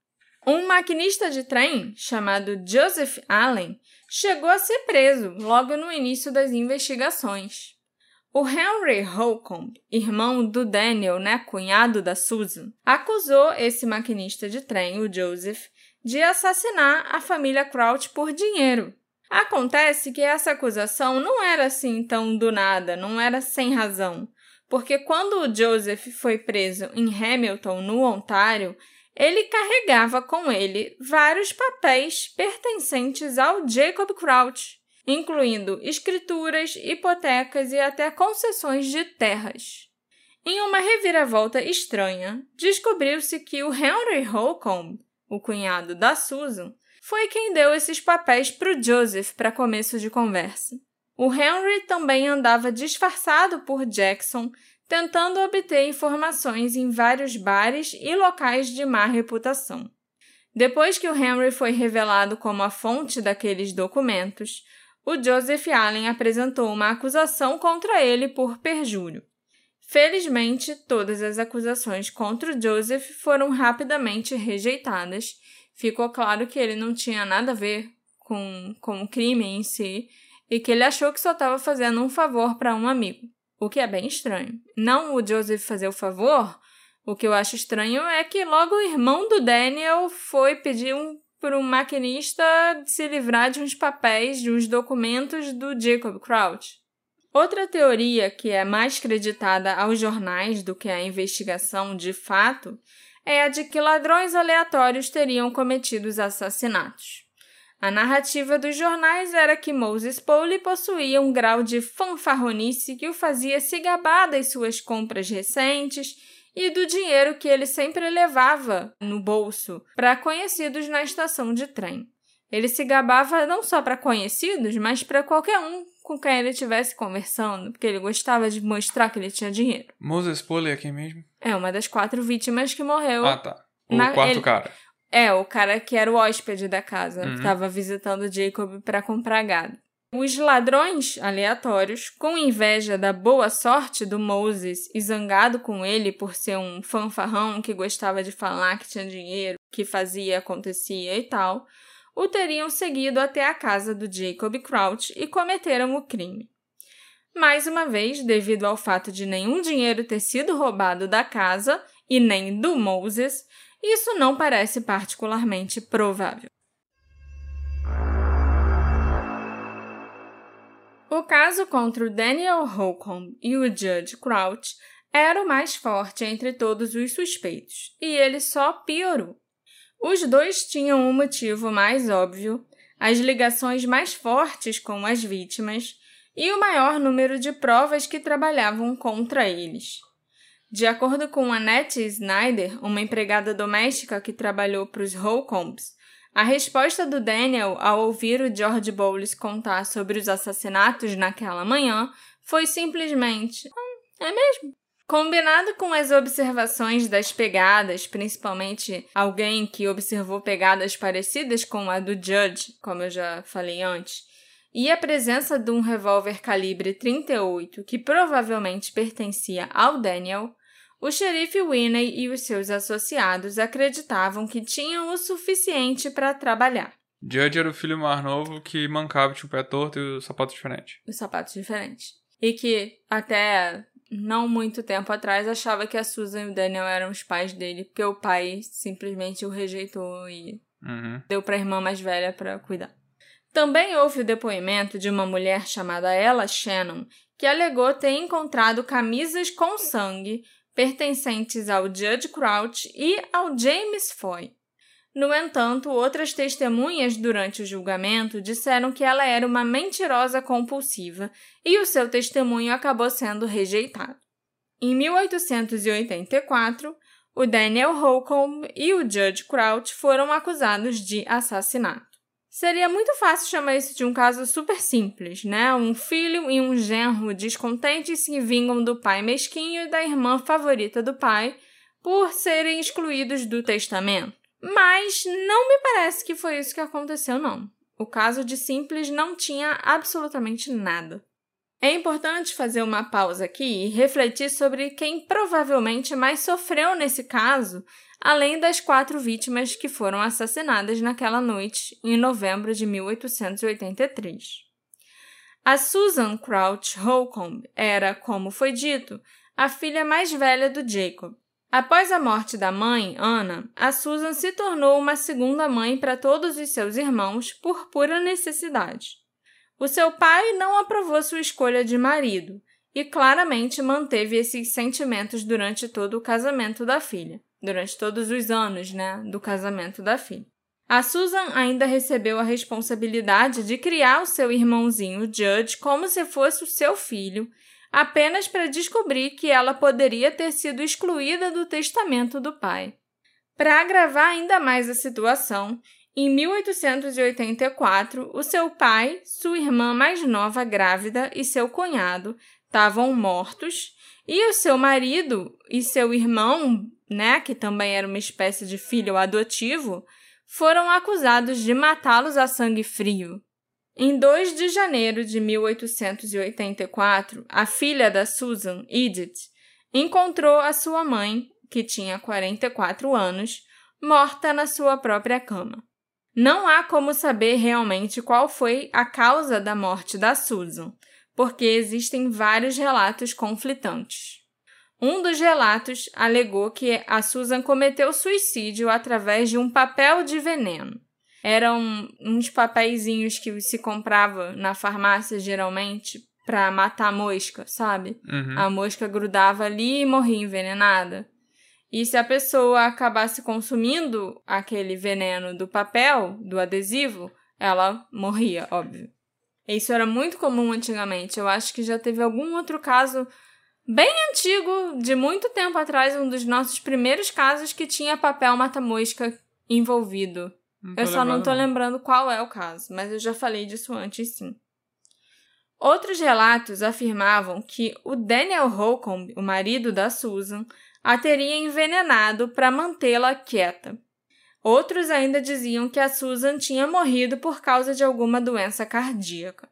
[SPEAKER 1] Um maquinista de trem, chamado Joseph Allen, chegou a ser preso logo no início das investigações. O Henry Holcomb, irmão do Daniel, né, cunhado da Susan, acusou esse maquinista de trem, o Joseph, de assassinar a família Crouch por dinheiro. Acontece que essa acusação não era assim tão do nada, não era sem razão, porque quando o Joseph foi preso em Hamilton, no Ontário, ele carregava com ele vários papéis pertencentes ao Jacob Crouch, incluindo escrituras, hipotecas e até concessões de terras. Em uma reviravolta estranha, descobriu-se que o Henry Holcomb, o cunhado da Susan, foi quem deu esses papéis para o Joseph para começo de conversa. O Henry também andava disfarçado por Jackson, tentando obter informações em vários bares e locais de má reputação. Depois que o Henry foi revelado como a fonte daqueles documentos, o Joseph Allen apresentou uma acusação contra ele por perjúrio. Felizmente, todas as acusações contra o Joseph foram rapidamente rejeitadas. Ficou claro que ele não tinha nada a ver com, com o crime em si e que ele achou que só estava fazendo um favor para um amigo, o que é bem estranho. Não o Joseph fazer o favor, o que eu acho estranho é que logo o irmão do Daniel foi pedir um, para um maquinista se livrar de uns papéis, de uns documentos do Jacob Crouch. Outra teoria que é mais creditada aos jornais do que à investigação de fato é a de que ladrões aleatórios teriam cometido os assassinatos. A narrativa dos jornais era que Moses Polly possuía um grau de fanfarronice que o fazia se gabar das suas compras recentes e do dinheiro que ele sempre levava no bolso para conhecidos na estação de trem. Ele se gabava não só para conhecidos, mas para qualquer um com quem ele estivesse conversando, porque ele gostava de mostrar que ele tinha dinheiro.
[SPEAKER 2] Moses Polly é quem mesmo?
[SPEAKER 1] É uma das quatro vítimas que morreu.
[SPEAKER 2] Ah, tá. O
[SPEAKER 1] Na-
[SPEAKER 2] quarto
[SPEAKER 1] ele-
[SPEAKER 2] cara.
[SPEAKER 1] É, o cara que era o hóspede da casa,
[SPEAKER 2] Uhum.
[SPEAKER 1] que estava visitando Jacob para comprar gado. Os ladrões aleatórios, com inveja da boa sorte do Moses e zangado com ele por ser um fanfarrão que gostava de falar que tinha dinheiro, que fazia, acontecia e tal, o teriam seguido até a casa do Jacob Crouch e cometeram o crime. Mais uma vez, devido ao fato de nenhum dinheiro ter sido roubado da casa e nem do Moses, isso não parece particularmente provável. O caso contra o Daniel Holcomb e o Judge Crouch era o mais forte entre todos os suspeitos, e ele só piorou. Os dois tinham um motivo mais óbvio, as ligações mais fortes com as vítimas e o maior número de provas que trabalhavam contra eles. De acordo com Annette Snyder, uma empregada doméstica que trabalhou para os Holcombs, a resposta do Daniel ao ouvir o George Bowles contar sobre os assassinatos naquela manhã foi simplesmente: "Hum, é mesmo? Combinado com as observações das pegadas, principalmente alguém que observou pegadas parecidas com a do Judge, como eu já falei antes, e a presença de um revólver calibre 38 que provavelmente pertencia ao Daniel, o xerife Winnie e os seus associados acreditavam que tinham o suficiente para trabalhar.
[SPEAKER 2] Judge era o filho mais novo que mancava, tinha o pé torto e o sapato diferente.
[SPEAKER 1] Os sapatos diferentes. E que até não muito tempo atrás achava que a Susan e o Daniel eram os pais dele, porque o pai simplesmente o rejeitou e
[SPEAKER 2] Uhum.
[SPEAKER 1] deu para a irmã mais velha para cuidar. Também houve o depoimento de uma mulher chamada Ella Shannon, que alegou ter encontrado camisas com sangue pertencentes ao Judge Crouch e ao James Foy. No entanto, outras testemunhas durante o julgamento disseram que ela era uma mentirosa compulsiva e o seu testemunho acabou sendo rejeitado. Em 1884, o Daniel Holcomb e o Judge Crouch foram acusados de assassinato. Seria muito fácil chamar isso de um caso super simples, né? Um filho e um genro descontentes se vingam do pai mesquinho e da irmã favorita do pai por serem excluídos do testamento. Mas não me parece que foi isso que aconteceu, não. O caso de Simples não tinha absolutamente nada. É importante fazer uma pausa aqui e refletir sobre quem provavelmente mais sofreu nesse caso, além das quatro vítimas que foram assassinadas naquela noite, em novembro de 1883. A Susan Crouch Holcomb era, como foi dito, a filha mais velha do Jacob. Após a morte da mãe, Anna, a Susan se tornou uma segunda mãe para todos os seus irmãos por pura necessidade. O seu pai não aprovou sua escolha de marido e claramente manteve esses sentimentos durante todo o casamento da filha. durante todos os anos, né, do casamento da filha. A Susan ainda recebeu a responsabilidade de criar o seu irmãozinho Judge como se fosse o seu filho, apenas para descobrir que ela poderia ter sido excluída do testamento do pai. Para agravar ainda mais a situação, em 1884, o seu pai, sua irmã mais nova grávida e seu cunhado estavam mortos, e o seu marido e seu irmão, né, que também era uma espécie de filho adotivo, foram acusados de matá-los a sangue frio. Em 2 de janeiro de 1884, a filha da Susan, Edith, encontrou a sua mãe, que tinha 44 anos, morta na sua própria cama. Não há como saber realmente qual foi a causa da morte da Susan, porque existem vários relatos conflitantes. Um dos relatos alegou que a Susan cometeu suicídio através de um papel de veneno. Eram uns papeizinhos que se comprava na farmácia geralmente para matar a mosca, sabe?
[SPEAKER 2] Uhum.
[SPEAKER 1] A mosca grudava ali e morria envenenada. E se a pessoa acabasse consumindo aquele veneno do papel, do adesivo, ela morria, óbvio. Isso era muito comum antigamente. Eu acho que já teve algum outro caso bem antigo, de muito tempo atrás, um dos nossos primeiros casos que tinha papel mata-mosca envolvido. Eu só não tô
[SPEAKER 2] não.
[SPEAKER 1] lembrando qual é o caso, mas eu já falei disso antes, sim. Outros relatos afirmavam que o Daniel Holcomb, o marido da Susan, a teria envenenado para mantê-la quieta. Outros ainda diziam que a Susan tinha morrido por causa de alguma doença cardíaca.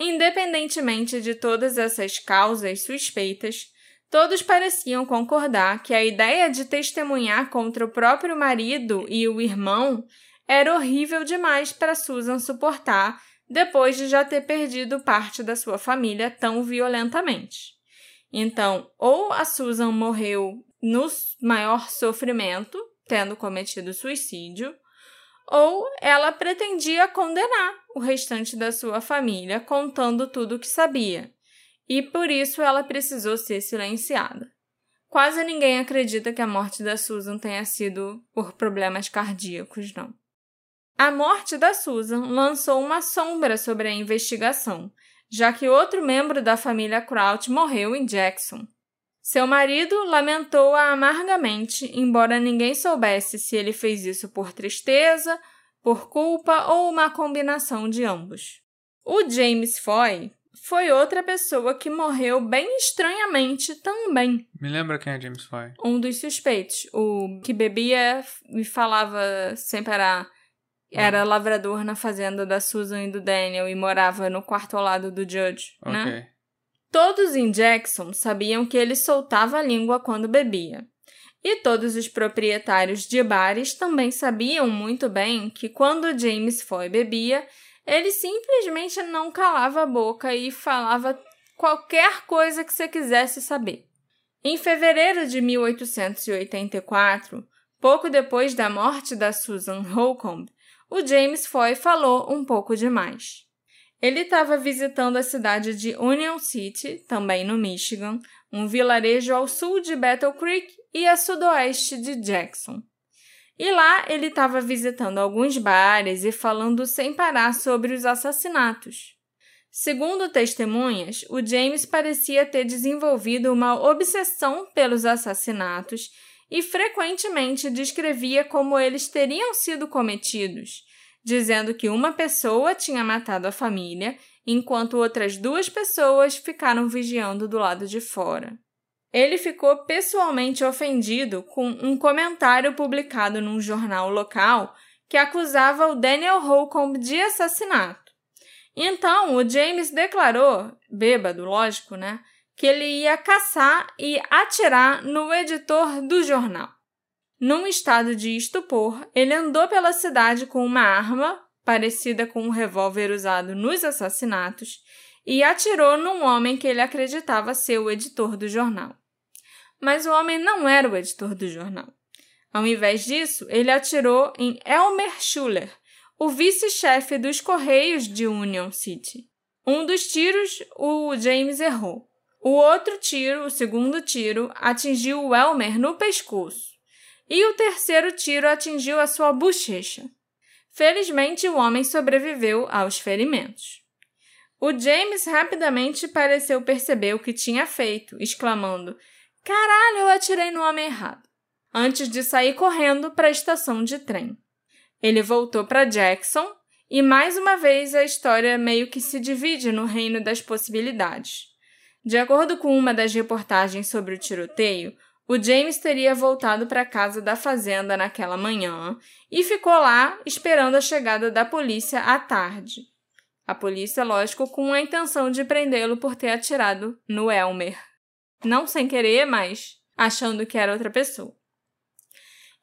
[SPEAKER 1] Independentemente de todas essas causas suspeitas, todos pareciam concordar que a ideia de testemunhar contra o próprio marido e o irmão era horrível demais para Susan suportar depois de já ter perdido parte da sua família tão violentamente. Então, ou a Susan morreu no maior sofrimento, tendo cometido suicídio, ou ela pretendia condenar o restante da sua família, contando tudo o que sabia, e por isso ela precisou ser silenciada. Quase ninguém acredita que a morte da Susan tenha sido por problemas cardíacos, não. A morte da Susan lançou uma sombra sobre a investigação, já que outro membro da família Crouch morreu em Jackson. Seu marido lamentou-a amargamente, embora ninguém soubesse se ele fez isso por tristeza, por culpa ou uma combinação de ambos. O James Foy foi outra pessoa que morreu bem estranhamente também.
[SPEAKER 2] Me lembra quem é James Foy?
[SPEAKER 1] Um dos suspeitos, o que bebia e falava sem parar. Era lavrador na fazenda da Susan e do Daniel e morava no quarto ao lado do Judge, né?
[SPEAKER 2] Ok.
[SPEAKER 1] Todos em Jackson sabiam que ele soltava a língua quando bebia. E todos os proprietários de bares também sabiam muito bem que quando James Foy bebia, ele simplesmente não calava a boca e falava qualquer coisa que você quisesse saber. Em fevereiro de 1884, pouco depois da morte da Susan Holcomb, o James Foy falou um pouco demais. Ele estava visitando a cidade de Union City, também no Michigan, um vilarejo ao sul de Battle Creek e a sudoeste de Jackson. E lá ele estava visitando alguns bares e falando sem parar sobre os assassinatos. Segundo testemunhas, o James parecia ter desenvolvido uma obsessão pelos assassinatos e frequentemente descrevia como eles teriam sido cometidos, dizendo que uma pessoa tinha matado a família, enquanto outras duas pessoas ficaram vigiando do lado de fora. Ele ficou pessoalmente ofendido com um comentário publicado num jornal local que acusava o Daniel Holcomb de assassinato. Então, o James declarou, bêbado, lógico, né, que ele ia caçar e atirar no editor do jornal. Num estado de estupor, ele andou pela cidade com uma arma, parecida com um revólver usado nos assassinatos, e atirou num homem que ele acreditava ser o editor do jornal. Mas o homem não era o editor do jornal. Ao invés disso, ele atirou em Elmer Schuller, o vice-chefe dos Correios de Union City. Um dos tiros o James errou. O outro tiro, o segundo tiro, atingiu o Elmer no pescoço. e o terceiro tiro atingiu a sua bochecha. Felizmente, o homem sobreviveu aos ferimentos. O James rapidamente pareceu perceber o que tinha feito, exclamando: Caralho, eu atirei no homem errado. Antes de sair correndo para a estação de trem. Ele voltou para Jackson e mais uma vez a história meio que se divide no reino das possibilidades. De acordo com uma das reportagens sobre o tiroteio, o James teria voltado para a casa da fazenda naquela manhã e ficou lá esperando a chegada da polícia à tarde. A polícia, lógico, com a intenção de prendê-lo por ter atirado no Elmer. Não sem querer, mas achando que era outra pessoa.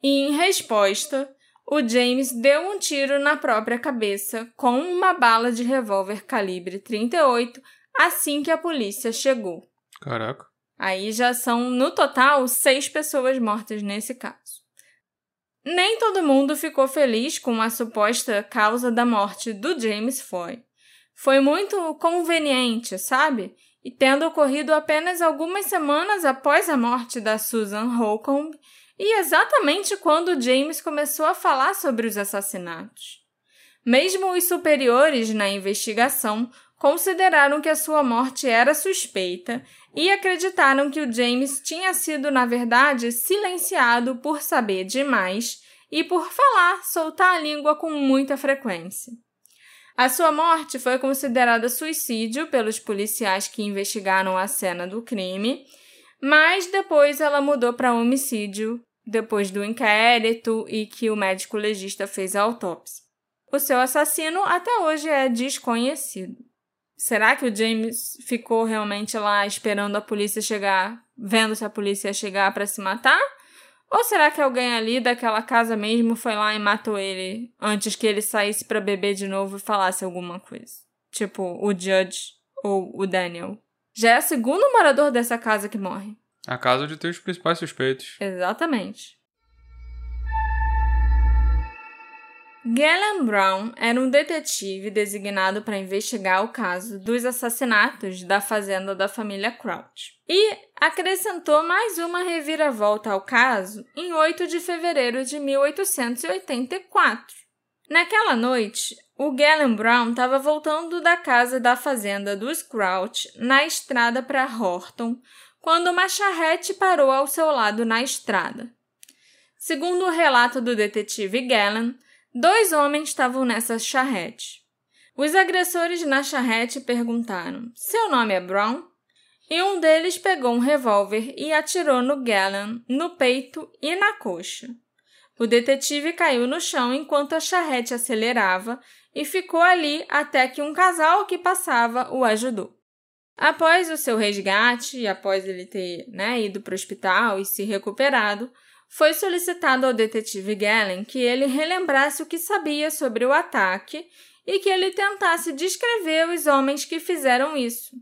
[SPEAKER 1] E em resposta, o James deu um tiro na própria cabeça com uma bala de revólver calibre 38 assim que a polícia chegou.
[SPEAKER 2] Caraca.
[SPEAKER 1] Aí já são, no total, seis pessoas mortas nesse caso. Nem todo mundo ficou feliz com a suposta causa da morte do James Foy. Foi muito conveniente, sabe? E tendo ocorrido apenas algumas semanas após a morte da Susan Holcomb, e exatamente quando James começou a falar sobre os assassinatos. Mesmo os superiores na investigação consideraram que a sua morte era suspeita e acreditaram que o James tinha sido, na verdade, silenciado por saber demais e por falar, soltar a língua com muita frequência. A sua morte foi considerada suicídio pelos policiais que investigaram a cena do crime, mas depois ela mudou para homicídio depois do inquérito e que o médico legista fez a autópsia. O seu assassino até hoje é desconhecido. Será que o James ficou realmente lá esperando a polícia chegar, vendo se a polícia ia chegar para se matar? Ou será que alguém ali daquela casa mesmo foi lá e matou ele antes que ele saísse para beber de novo e falasse alguma coisa? Tipo, o Judge ou o Daniel. Já é o segundo morador dessa casa que morre.
[SPEAKER 2] A casa de ter os principais suspeitos.
[SPEAKER 1] Exatamente. Galen Brown era um detetive designado para investigar o caso dos assassinatos da fazenda da família Crouch e acrescentou mais uma reviravolta ao caso em 8 de fevereiro de 1884. Naquela noite, o Galen Brown estava voltando da casa da fazenda dos Crouch na estrada para Horton quando uma charrete parou ao seu lado na estrada. Segundo o relato do detetive Galen, Dois homens estavam nessa charrete. Os agressores na charrete perguntaram: Seu nome é Brown? E um deles pegou um revólver e atirou no Gallan, no peito e na coxa. O detetive caiu no chão enquanto a charrete acelerava e ficou ali até que um casal que passava o ajudou. Após o seu resgate e após ele ter né, ido para o hospital e se recuperado, foi solicitado ao detetive Galen que ele relembrasse o que sabia sobre o ataque e que ele tentasse descrever os homens que fizeram isso.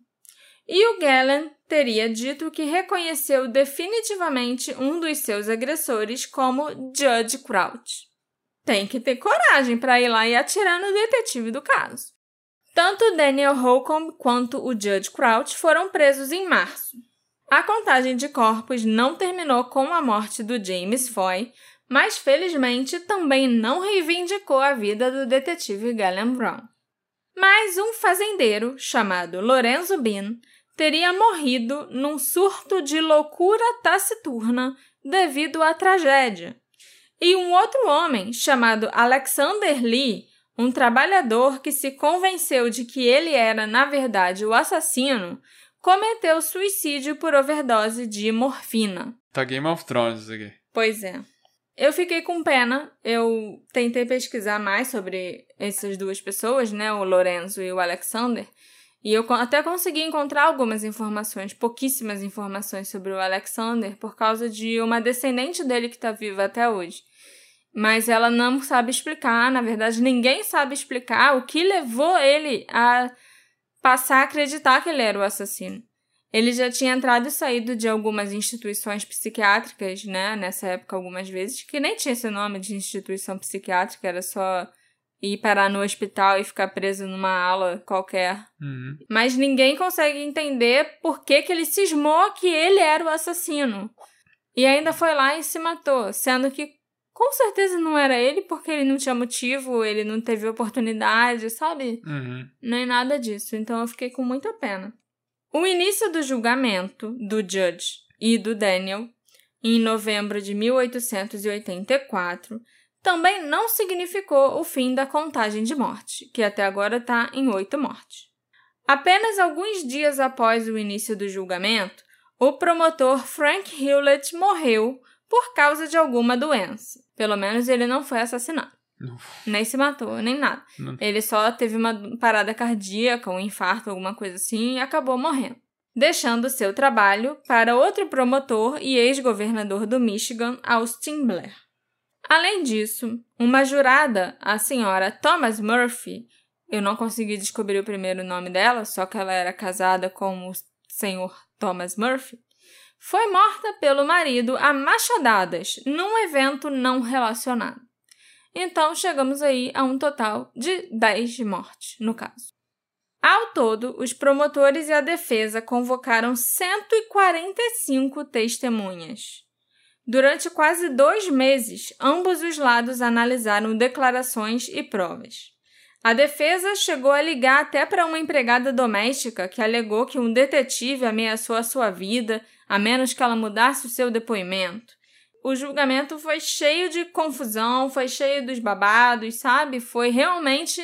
[SPEAKER 1] E o Galen teria dito que reconheceu definitivamente um dos seus agressores como Judge Crouch. Tem que ter coragem para ir lá e atirar no detetive do caso. Tanto Daniel Holcomb quanto o Judge Crouch foram presos em março. A contagem de corpos não terminou com a morte do James Foy, mas felizmente também não reivindicou a vida do detetive Galen Brown. Mas um fazendeiro chamado Lorenzo Bean teria morrido num surto de loucura taciturna devido à tragédia. E um outro homem chamado Alexander Lee, um trabalhador que se convenceu de que ele era, na verdade, o assassino, cometeu suicídio por overdose de morfina.
[SPEAKER 2] Tá Game of Thrones isso aqui.
[SPEAKER 1] Pois é. Eu fiquei com pena. Eu tentei pesquisar mais sobre essas duas pessoas, né? O Lorenzo e o Alexander. E eu até consegui encontrar algumas informações, pouquíssimas informações sobre o Alexander, por causa de uma descendente dele que está viva até hoje. Mas ela não sabe explicar, na verdade, ninguém sabe explicar o que levou ele a passar a acreditar que ele era o assassino. Ele já tinha entrado e saído de algumas instituições psiquiátricas, né, nessa época algumas vezes, que nem tinha esse nome de instituição psiquiátrica, era só ir parar no hospital e ficar preso numa ala qualquer.
[SPEAKER 2] Uhum.
[SPEAKER 1] Mas ninguém consegue entender por que, que ele cismou que ele era o assassino. E ainda foi lá e se matou, sendo que com certeza não era ele, porque ele não tinha motivo, ele não teve oportunidade, sabe?
[SPEAKER 2] Uhum.
[SPEAKER 1] Nem nada disso. Então eu fiquei com muita pena. O início do julgamento do Judge e do Daniel, em novembro de 1884, também não significou o fim da contagem de morte, que até agora está em oito mortes. Apenas alguns dias após o início do julgamento, o promotor Frank Hewlett morreu por causa de alguma doença. Pelo menos ele não foi assassinado.
[SPEAKER 2] Não.
[SPEAKER 1] Nem se matou, nem nada.
[SPEAKER 2] Não.
[SPEAKER 1] Ele só teve uma parada cardíaca, um infarto, alguma coisa assim, e acabou morrendo. Deixando seu trabalho para outro promotor e ex-governador do Michigan, Austin Blair. Além disso, uma jurada, a senhora Thomas Murphy, eu não consegui descobrir o primeiro nome dela, só que ela era casada com o senhor Thomas Murphy, foi morta pelo marido a machadadas num evento não relacionado. Então chegamos aí a um total de 10 mortes, no caso. Ao todo, os promotores e a defesa convocaram 145 testemunhas. Durante quase dois meses, ambos os lados analisaram declarações e provas. A defesa chegou a ligar até para uma empregada doméstica que alegou que um detetive ameaçou a sua vida a menos que ela mudasse o seu depoimento. O julgamento foi cheio de confusão, foi cheio dos babados, sabe? Foi realmente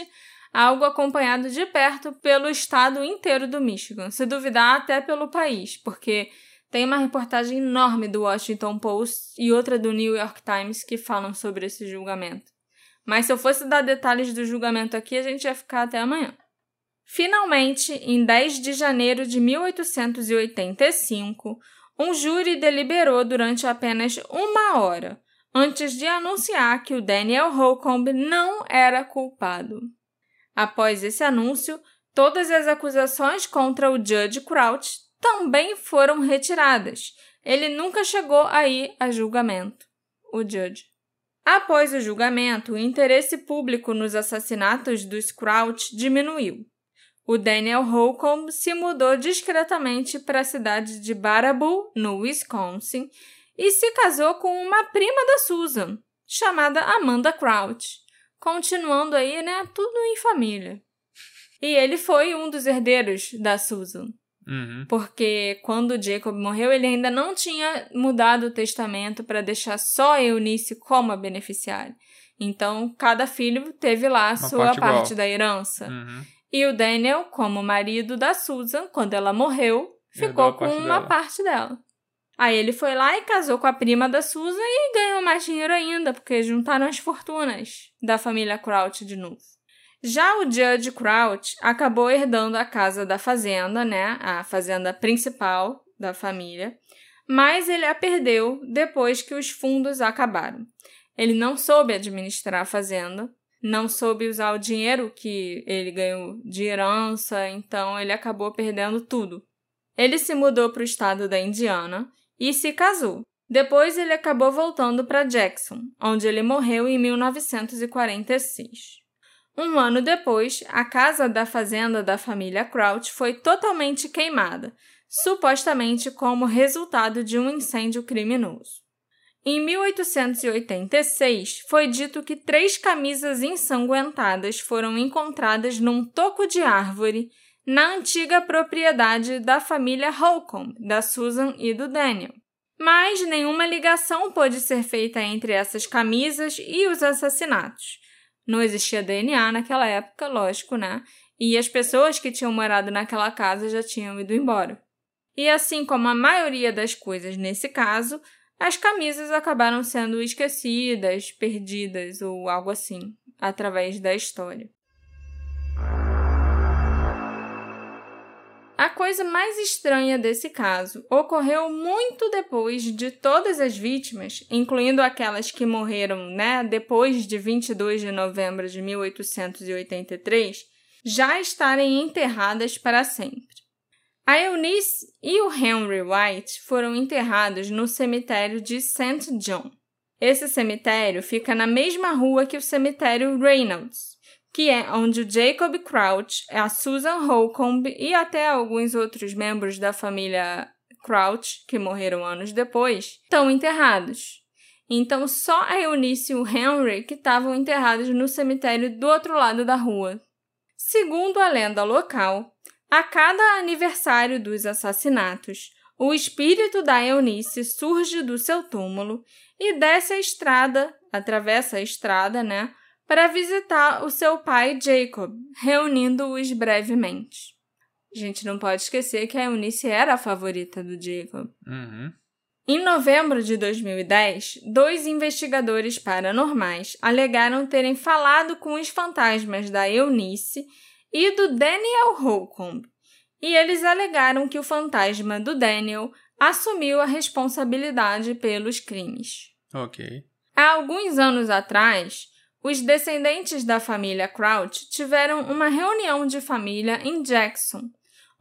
[SPEAKER 1] algo acompanhado de perto pelo estado inteiro do Michigan, se duvidar até pelo país, porque tem uma reportagem enorme do Washington Post e outra do New York Times que falam sobre esse julgamento. Mas se eu fosse dar detalhes do julgamento aqui, a gente ia ficar até amanhã. Finalmente, em 10 de janeiro de 1885, um júri deliberou durante apenas uma hora, antes de anunciar que o Daniel Holcomb não era culpado. Após esse anúncio, todas as acusações contra o Judge Crouch também foram retiradas. Ele nunca chegou a ir a julgamento. O Judge. Após o julgamento, o interesse público nos assassinatos dos Crouch diminuiu. O Daniel Holcomb se mudou discretamente para a cidade de Baraboo, no Wisconsin, e se casou com uma prima da Susan, chamada Amanda Crouch. Continuando aí, né, tudo em família. E ele foi um dos herdeiros da Susan.
[SPEAKER 2] Uhum.
[SPEAKER 1] Porque quando Jacob morreu, ele ainda não tinha mudado o testamento para deixar só Eunice como a beneficiária. Então, cada filho teve lá a sua
[SPEAKER 2] parte
[SPEAKER 1] parte, da herança.
[SPEAKER 2] Uhum.
[SPEAKER 1] E o Daniel, como marido da Susan, quando ela morreu, ficou com
[SPEAKER 2] parte
[SPEAKER 1] uma
[SPEAKER 2] dela.
[SPEAKER 1] parte dela. Aí ele foi lá e casou com a prima da Susan e ganhou mais dinheiro ainda, porque juntaram as fortunas da família Crouch de novo. Já o Judge Crouch acabou herdando a casa da fazenda, né? A fazenda principal da família, mas ele a perdeu depois que os fundos acabaram. Ele não soube administrar a fazenda, não soube usar o dinheiro que ele ganhou de herança, então ele acabou perdendo tudo. Ele se mudou para o estado da Indiana e se casou. Depois ele acabou voltando para Jackson, onde ele morreu em 1946. Um ano depois, a casa da fazenda da família Crouch foi totalmente queimada, supostamente como resultado de um incêndio criminoso. Em 1886, foi dito que três camisas ensanguentadas foram encontradas num toco de árvore na antiga propriedade da família Holcomb, da Susan e do Daniel. Mas nenhuma ligação pôde ser feita entre essas camisas e os assassinatos. Não existia DNA naquela época, lógico, né? E as pessoas que tinham morado naquela casa já tinham ido embora. E assim como a maioria das coisas nesse caso, as camisas acabaram sendo esquecidas, perdidas ou algo assim, através da história. A coisa mais estranha desse caso ocorreu muito depois de todas as vítimas, incluindo aquelas que morreram né, depois de 22 de novembro de 1883, já estarem enterradas para sempre. A Eunice e o Henry White foram enterrados no cemitério de St. John. Esse cemitério fica na mesma rua que o cemitério Reynolds, que é onde o Jacob Crouch, a Susan Holcomb e até alguns outros membros da família Crouch, que morreram anos depois, estão enterrados. Então só a Eunice e o Henry que estavam enterrados no cemitério do outro lado da rua. Segundo a lenda local, a cada aniversário dos assassinatos, o espírito da Eunice surge do seu túmulo e desce a estrada, atravessa a estrada, né, para visitar o seu pai Jacob, reunindo-os brevemente. A gente não pode esquecer que a Eunice era a favorita do Jacob.
[SPEAKER 2] Uhum.
[SPEAKER 1] Em novembro de 2010, dois investigadores paranormais alegaram terem falado com os fantasmas da Eunice e do Daniel Holcomb, e eles alegaram que o fantasma do Daniel assumiu a responsabilidade pelos crimes.
[SPEAKER 2] Ok.
[SPEAKER 1] Há alguns anos atrás, os descendentes da família Crouch tiveram uma reunião de família em Jackson,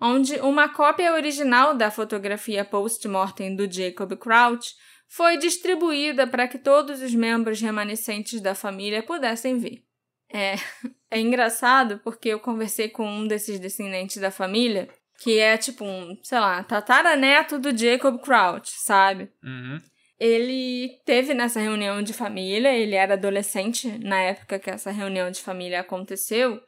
[SPEAKER 1] onde uma cópia original da fotografia post-mortem do Jacob Crouch foi distribuída para que todos os membros remanescentes da família pudessem ver. É, é engraçado porque eu conversei com um desses descendentes da família, que é tipo um, sei lá, tataraneto do Jacob Crouch, sabe?
[SPEAKER 2] Uhum.
[SPEAKER 1] Ele teve nessa reunião de família, ele era adolescente na época que essa reunião de família aconteceu,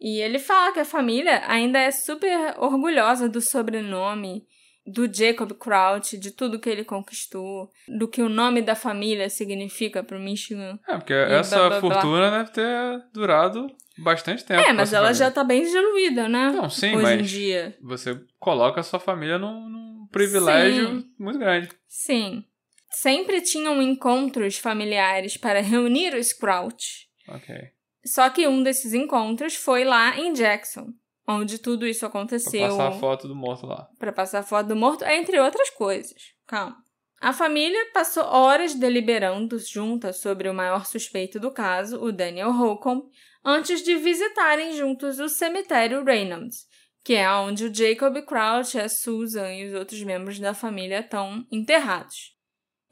[SPEAKER 1] e ele fala que a família ainda é super orgulhosa do sobrenome do Jacob Crouch, de tudo que ele conquistou, do que o nome da família significa pro Michigan.
[SPEAKER 2] É, porque essa
[SPEAKER 1] blá, blá, blá.
[SPEAKER 2] fortuna deve ter durado bastante tempo.
[SPEAKER 1] É, mas ela
[SPEAKER 2] família.
[SPEAKER 1] já tá bem diluída, né?
[SPEAKER 2] Não, sim,
[SPEAKER 1] Hoje
[SPEAKER 2] mas
[SPEAKER 1] em dia.
[SPEAKER 2] você coloca a sua família num, num privilégio
[SPEAKER 1] Sim.
[SPEAKER 2] muito grande.
[SPEAKER 1] Sim. Sempre tinham encontros familiares para reunir os Crouch.
[SPEAKER 2] Ok.
[SPEAKER 1] Só que um desses encontros foi lá em Jackson, onde tudo isso
[SPEAKER 2] Pra
[SPEAKER 1] aconteceu.
[SPEAKER 2] passar a foto do morto lá.
[SPEAKER 1] para passar foto do morto, entre outras coisas. Calma. A família passou horas deliberando juntas sobre o maior suspeito do caso, o Daniel Holcomb, antes de visitarem juntos o cemitério Reynolds, que é onde o Jacob Crouch, a Susan e os outros membros da família estão enterrados.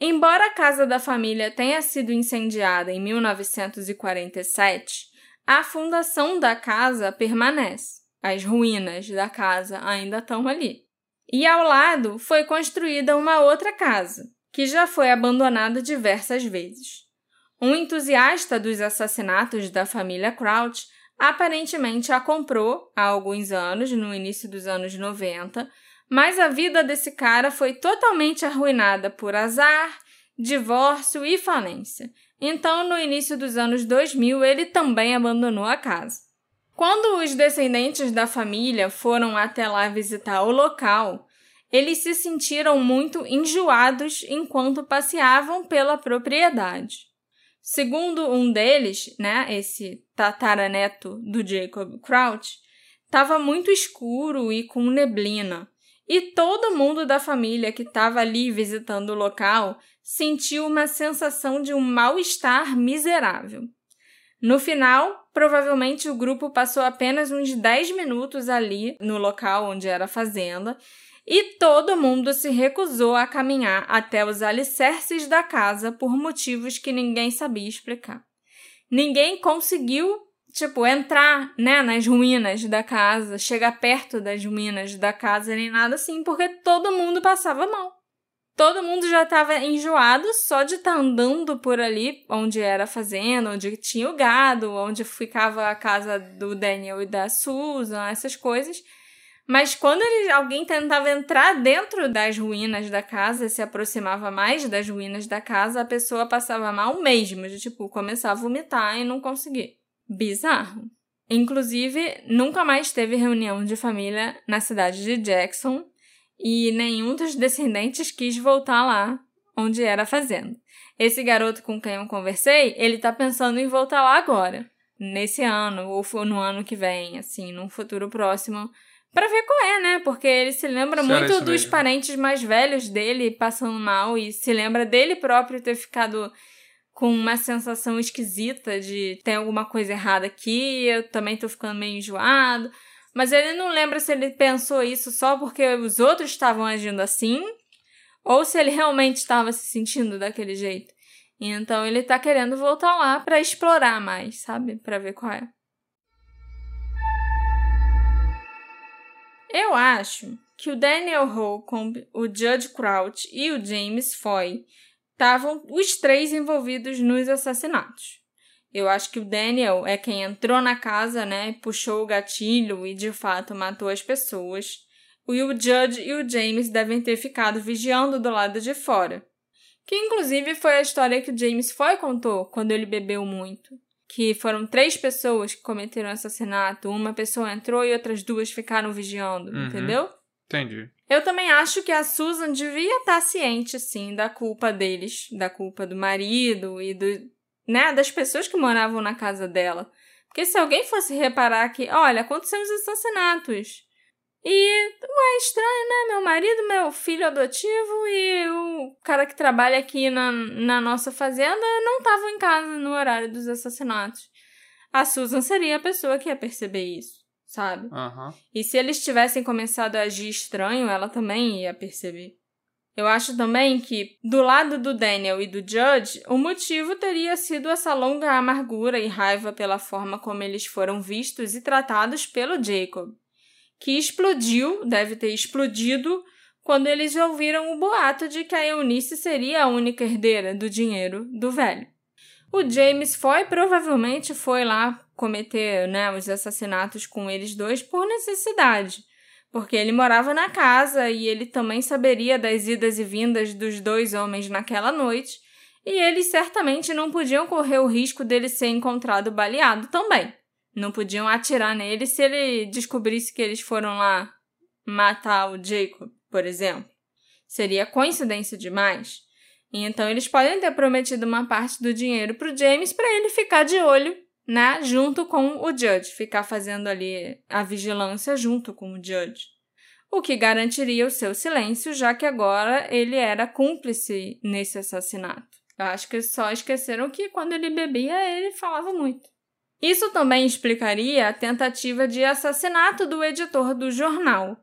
[SPEAKER 1] Embora a casa da família tenha sido incendiada em 1947, a fundação da casa permanece. As ruínas da casa ainda estão ali. E ao lado foi construída uma outra casa, que já foi abandonada diversas vezes. Um entusiasta dos assassinatos da família Crouch aparentemente a comprou há alguns anos, no início dos anos 90, mas a vida desse cara foi totalmente arruinada por azar, divórcio e falência. Então, no início dos anos 2000, ele também abandonou a casa. Quando os descendentes da família foram até lá visitar o local, eles se sentiram muito enjoados enquanto passeavam pela propriedade. Segundo um deles, né, esse tataraneto do Jacob Crouch, estava muito escuro e com neblina, e todo mundo da família que estava ali visitando o local sentiu uma sensação de um mal-estar miserável. No final, provavelmente o grupo passou apenas uns 10 minutos ali no local onde era a fazenda e todo mundo se recusou a caminhar até os alicerces da casa por motivos que ninguém sabia explicar. Ninguém conseguiu, tipo, entrar, né, nas ruínas da casa, chegar perto das ruínas da casa nem nada assim, porque todo mundo passava mal. Todo mundo já estava enjoado só de estar andando por ali, onde era a fazenda, onde tinha o gado, onde ficava a casa do Daniel e da Susan, essas coisas. Mas quando ele, alguém tentava entrar dentro das ruínas da casa, se aproximava mais das ruínas da casa, a pessoa passava mal mesmo, de tipo, começar a vomitar e não conseguir. Bizarro. Inclusive, nunca mais teve reunião de família na cidade de Jackson e nenhum dos descendentes quis voltar lá onde era a fazenda. Esse garoto com quem eu conversei, ele tá pensando em voltar lá agora, nesse ano ou no ano que vem, assim, num futuro próximo, para ver qual é, né? Porque ele se lembra muito dos
[SPEAKER 2] mesmo.
[SPEAKER 1] parentes mais velhos dele passando mal e se lembra dele próprio ter ficado com uma sensação esquisita de tem alguma coisa errada aqui, eu também tô ficando meio enjoado. Mas ele não lembra se ele pensou isso só porque os outros estavam agindo assim, ou se ele realmente estava se sentindo daquele jeito. Então ele tá querendo voltar lá pra explorar mais, sabe? Pra ver qual é. Eu acho que o Daniel Holcomb, o Judge Crouch e o James Foy estavam os três envolvidos nos assassinatos. Eu acho que o Daniel é quem entrou na casa, né, puxou o gatilho e de fato matou as pessoas. E o Judge e o James devem ter ficado vigiando do lado de fora. Que inclusive foi a história que o James Foy contou quando ele bebeu muito. Que foram três pessoas que cometeram assassinato, uma pessoa entrou e outras duas ficaram vigiando,
[SPEAKER 2] Uhum.
[SPEAKER 1] entendeu?
[SPEAKER 2] Entendi.
[SPEAKER 1] Eu também acho que a Susan devia estar ciente, sim, da culpa deles, da culpa do marido e do, né, das pessoas que moravam na casa dela. Porque se alguém fosse reparar que, olha, aconteceram os assassinatos. E, ué, estranho, né? Meu marido, meu filho adotivo e o cara que trabalha aqui na, na nossa fazenda não estavam em casa no horário dos assassinatos. A Susan seria a pessoa que ia perceber isso, sabe?
[SPEAKER 2] Aham.
[SPEAKER 1] E se eles tivessem começado a agir estranho, ela também ia perceber. Eu acho também que, do lado do Daniel e do Judge, o motivo teria sido essa longa amargura e raiva pela forma como eles foram vistos e tratados pelo Jacob, que explodiu, deve ter explodido, quando eles ouviram o boato de que a Eunice seria a única herdeira do dinheiro do velho. O James foi provavelmente foi lá cometer né, os assassinatos com eles dois por necessidade, porque ele morava na casa e ele também saberia das idas e vindas dos dois homens naquela noite, e eles certamente não podiam correr o risco dele ser encontrado baleado também. Não podiam atirar nele se ele descobrisse que eles foram lá matar o Jacob, por exemplo. Seria coincidência demais. Então eles podem ter prometido uma parte do dinheiro pro James para ele ficar de olho, né, junto com o Judge, ficar fazendo ali a vigilância junto com o Judge. O que garantiria o seu silêncio, já que agora ele era cúmplice nesse assassinato. Eu acho que só esqueceram que quando ele bebia, ele falava muito. Isso também explicaria a tentativa de assassinato do editor do jornal.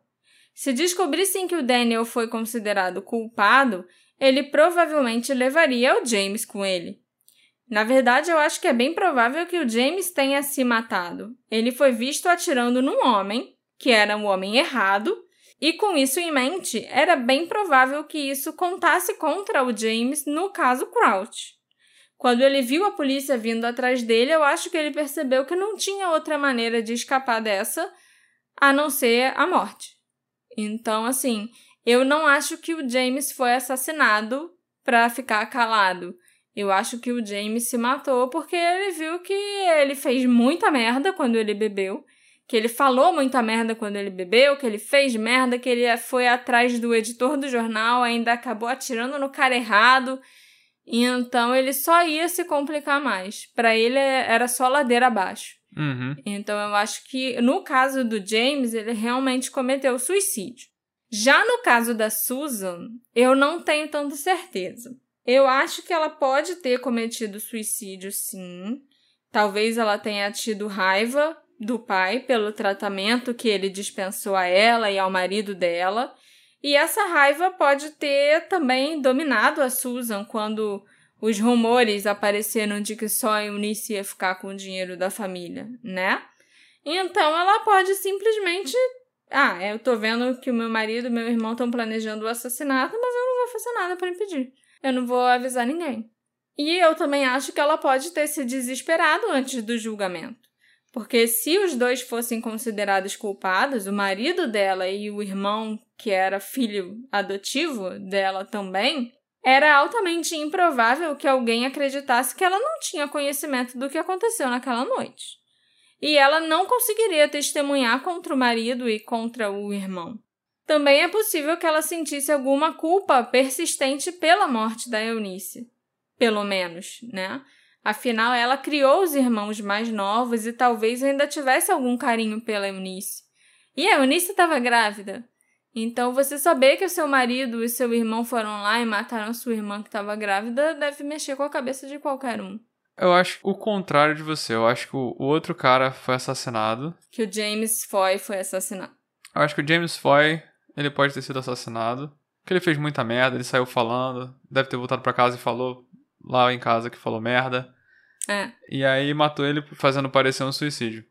[SPEAKER 1] Se descobrissem que o Daniel foi considerado culpado, ele provavelmente levaria o James com ele. Na verdade, eu acho que é bem provável que o James tenha se matado. Ele foi visto atirando num homem, que era um homem errado, e com isso em mente, era bem provável que isso contasse contra o James no caso Crouch. Quando ele viu a polícia vindo atrás dele, eu acho que ele percebeu que não tinha outra maneira de escapar dessa a não ser a morte. Então, assim, eu não acho que o James foi assassinado para ficar calado. Eu acho que o James se matou porque ele viu que ele fez muita merda quando ele bebeu, que ele falou muita merda quando ele bebeu, que ele fez merda, que ele foi atrás do editor do jornal, ainda acabou atirando no cara errado. E então ele só ia se complicar mais. Para ele era só ladeira abaixo.
[SPEAKER 2] Uhum.
[SPEAKER 1] Então eu acho que no caso do James, ele realmente cometeu suicídio. Já no caso da Susan, eu não tenho tanta certeza. Eu acho que ela pode ter cometido suicídio, sim. Talvez ela tenha tido raiva do pai pelo tratamento que ele dispensou a ela e ao marido dela. E essa raiva pode ter também dominado a Susan quando os rumores apareceram de que só a Eunice ia ficar com o dinheiro da família, né? Então ela pode simplesmente. Ah, eu tô vendo que o meu marido e meu irmão estão planejando o assassinato, mas eu não vou fazer nada para impedir. Eu não vou avisar ninguém. E eu também acho que ela pode ter se desesperado antes do julgamento. Porque se os dois fossem considerados culpados, o marido dela e o irmão, que era filho adotivo dela também, era altamente improvável que alguém acreditasse que ela não tinha conhecimento do que aconteceu naquela noite. E ela não conseguiria testemunhar contra o marido e contra o irmão. Também é possível que ela sentisse alguma culpa persistente pela morte da Eunice. Pelo menos, né? Afinal, ela criou os irmãos mais novos e talvez ainda tivesse algum carinho pela Eunice. E a Eunice estava grávida. Então, você saber que o seu marido e seu irmão foram lá e mataram sua irmã que estava grávida deve mexer com a cabeça de qualquer um.
[SPEAKER 2] Eu acho o contrário de você. Eu acho que o o outro cara foi assassinado.
[SPEAKER 1] Que o James Foy foi assassinado.
[SPEAKER 2] Eu acho que o James Foy, ele pode ter sido assassinado. Porque ele fez muita merda, ele saiu falando. Deve ter voltado pra casa e falou lá em casa que falou merda.
[SPEAKER 1] É.
[SPEAKER 2] E aí matou ele fazendo parecer um suicídio.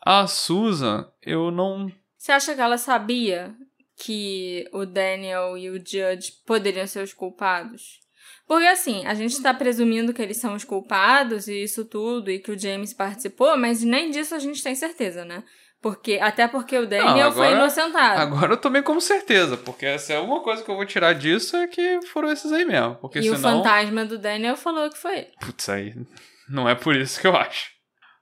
[SPEAKER 2] A Susan, eu não
[SPEAKER 1] Você acha que ela sabia que o Daniel e o Judge poderiam ser os culpados? Porque assim, a gente tá presumindo que eles são os culpados e isso tudo, e que o James participou, mas nem disso a gente tem certeza, né? Porque, até porque o Daniel
[SPEAKER 2] Não, agora-
[SPEAKER 1] foi inocentado.
[SPEAKER 2] Agora eu tomei como certeza, porque se é uma coisa que eu vou tirar disso é que foram esses aí mesmo. Porque
[SPEAKER 1] e
[SPEAKER 2] senão.
[SPEAKER 1] o fantasma do Daniel falou que foi ele.
[SPEAKER 2] Putz, aí não é por isso que eu acho.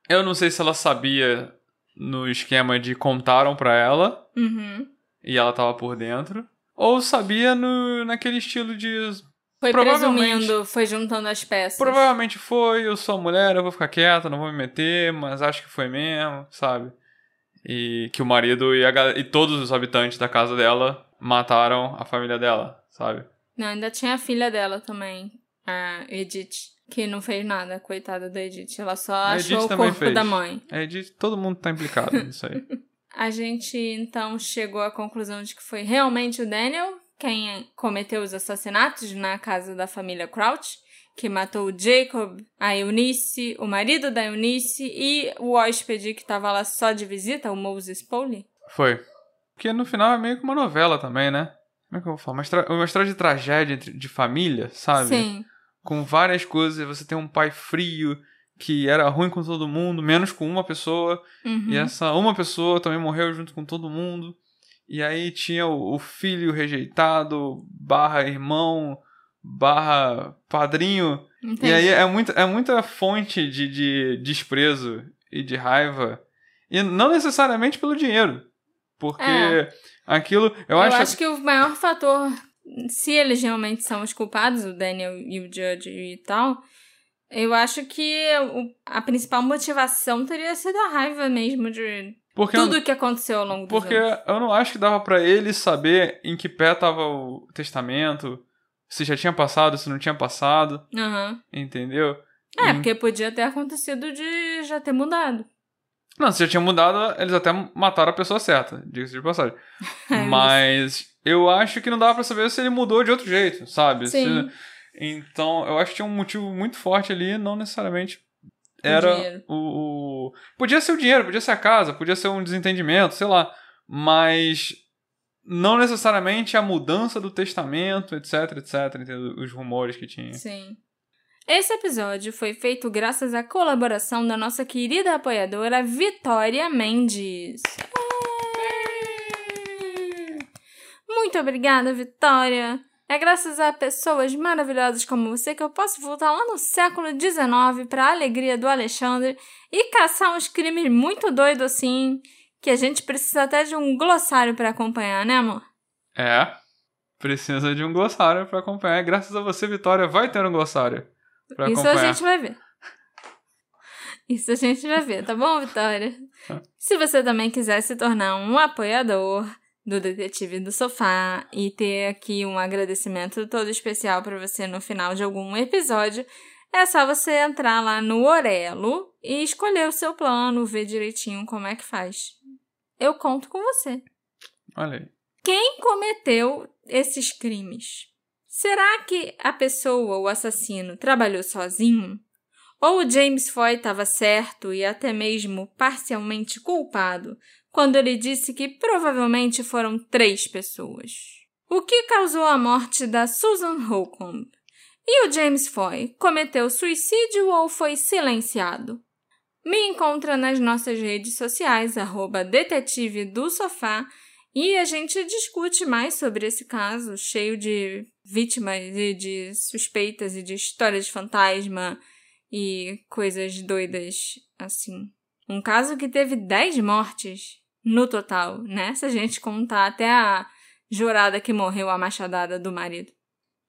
[SPEAKER 2] Eu não sei se ela sabia no esquema de contaram pra ela
[SPEAKER 1] Uhum.
[SPEAKER 2] e ela tava por dentro, ou sabia no, naquele estilo de
[SPEAKER 1] Foi presumindo, foi juntando as peças.
[SPEAKER 2] provavelmente foi, eu sou mulher, eu vou ficar quieta, não vou me meter, mas acho que foi mesmo, sabe? E que o marido e, a, e todos os habitantes da casa dela mataram a família dela, sabe?
[SPEAKER 1] Não, ainda tinha a filha dela também, a Edith, que não fez nada, coitada da Edith. Ela só
[SPEAKER 2] A
[SPEAKER 1] achou
[SPEAKER 2] Edith
[SPEAKER 1] o corpo
[SPEAKER 2] fez.
[SPEAKER 1] da mãe.
[SPEAKER 2] É de todo mundo tá implicado nisso aí.
[SPEAKER 1] A gente então chegou à conclusão de que foi realmente o Daniel quem cometeu os assassinatos na casa da família Crouch, que matou o Jacob, a Eunice, o marido da Eunice e o hóspede que tava lá só de visita, o Moses Poley.
[SPEAKER 2] Foi. Porque no final é meio que uma novela também, né? Como é que eu vou falar? Uma, história- uma história de tragédia de família, sabe?
[SPEAKER 1] Sim.
[SPEAKER 2] Com várias coisas. Você tem um pai frio que era ruim com todo mundo, menos com uma pessoa.
[SPEAKER 1] Uhum.
[SPEAKER 2] E essa uma pessoa também morreu junto com todo mundo. E aí tinha o, o filho rejeitado, barra irmão, barra padrinho.
[SPEAKER 1] Entendi.
[SPEAKER 2] E aí é, muito, é muita fonte de, de desprezo e de raiva. E não necessariamente pelo dinheiro. Porque
[SPEAKER 1] É.
[SPEAKER 2] aquilo. Eu,
[SPEAKER 1] Eu,
[SPEAKER 2] acho.
[SPEAKER 1] acho... que o maior fator, se eles realmente são os culpados, o Daniel e o Judge e tal, eu acho que a principal motivação teria sido a raiva mesmo de
[SPEAKER 2] porque
[SPEAKER 1] tudo o que aconteceu ao longo dos
[SPEAKER 2] porque
[SPEAKER 1] anos.
[SPEAKER 2] eu não acho que dava pra ele saber em que pé tava o testamento. Se já tinha passado, se não tinha passado.
[SPEAKER 1] Aham.
[SPEAKER 2] Entendeu?
[SPEAKER 1] É,
[SPEAKER 2] Em-
[SPEAKER 1] porque podia ter acontecido de já ter mudado.
[SPEAKER 2] Não, se já tinha mudado, eles até mataram a pessoa certa, diga-se de passagem.
[SPEAKER 1] É,
[SPEAKER 2] Mas eu acho que não dava pra saber se ele mudou de outro jeito, sabe?
[SPEAKER 1] Sim.
[SPEAKER 2] Se- Então, eu acho que tinha um motivo muito forte ali, não necessariamente era o, o- Podia ser o dinheiro, podia ser a casa, podia ser um desentendimento, sei lá. Mas não necessariamente a mudança do testamento, etc, etc, entendeu? os rumores que tinha.
[SPEAKER 1] Sim. Esse episódio foi feito graças à colaboração da nossa querida apoiadora Vitória Mendes. Muito obrigada, Vitória. É graças a pessoas maravilhosas como você que eu posso voltar lá no século XIX para a alegria do Alexandre e caçar uns crimes muito doidos assim, que a gente precisa até de um glossário para acompanhar, né, amor?
[SPEAKER 2] É. Precisa de um glossário pra acompanhar. Graças a você, Vitória, vai ter um glossário pra
[SPEAKER 1] Isso
[SPEAKER 2] acompanhar.
[SPEAKER 1] a gente vai ver. Isso a gente vai ver, tá bom, Vitória? Se você também quiser se tornar um apoiador do Detetive do Sofá e ter aqui um agradecimento todo especial pra você no final de algum episódio, é só você entrar lá no Orelo e escolher o seu plano, ver direitinho como é que faz. Eu conto com você.
[SPEAKER 2] Olha aí.
[SPEAKER 1] Quem cometeu esses crimes? Será que a pessoa, o assassino, trabalhou sozinho? Ou o James Foy estava certo e até mesmo parcialmente culpado quando ele disse que provavelmente foram três pessoas? O que causou a morte da Susan Holcomb? E o James Foy cometeu suicídio ou foi silenciado? Me encontra nas nossas redes sociais, arroba detetive do sofá, e a gente discute mais sobre esse caso, cheio de vítimas e de suspeitas e de histórias de fantasma e coisas doidas assim. Um caso que teve 10 mortes no total, né? Se a gente contar até a jurada que morreu a machadada do marido.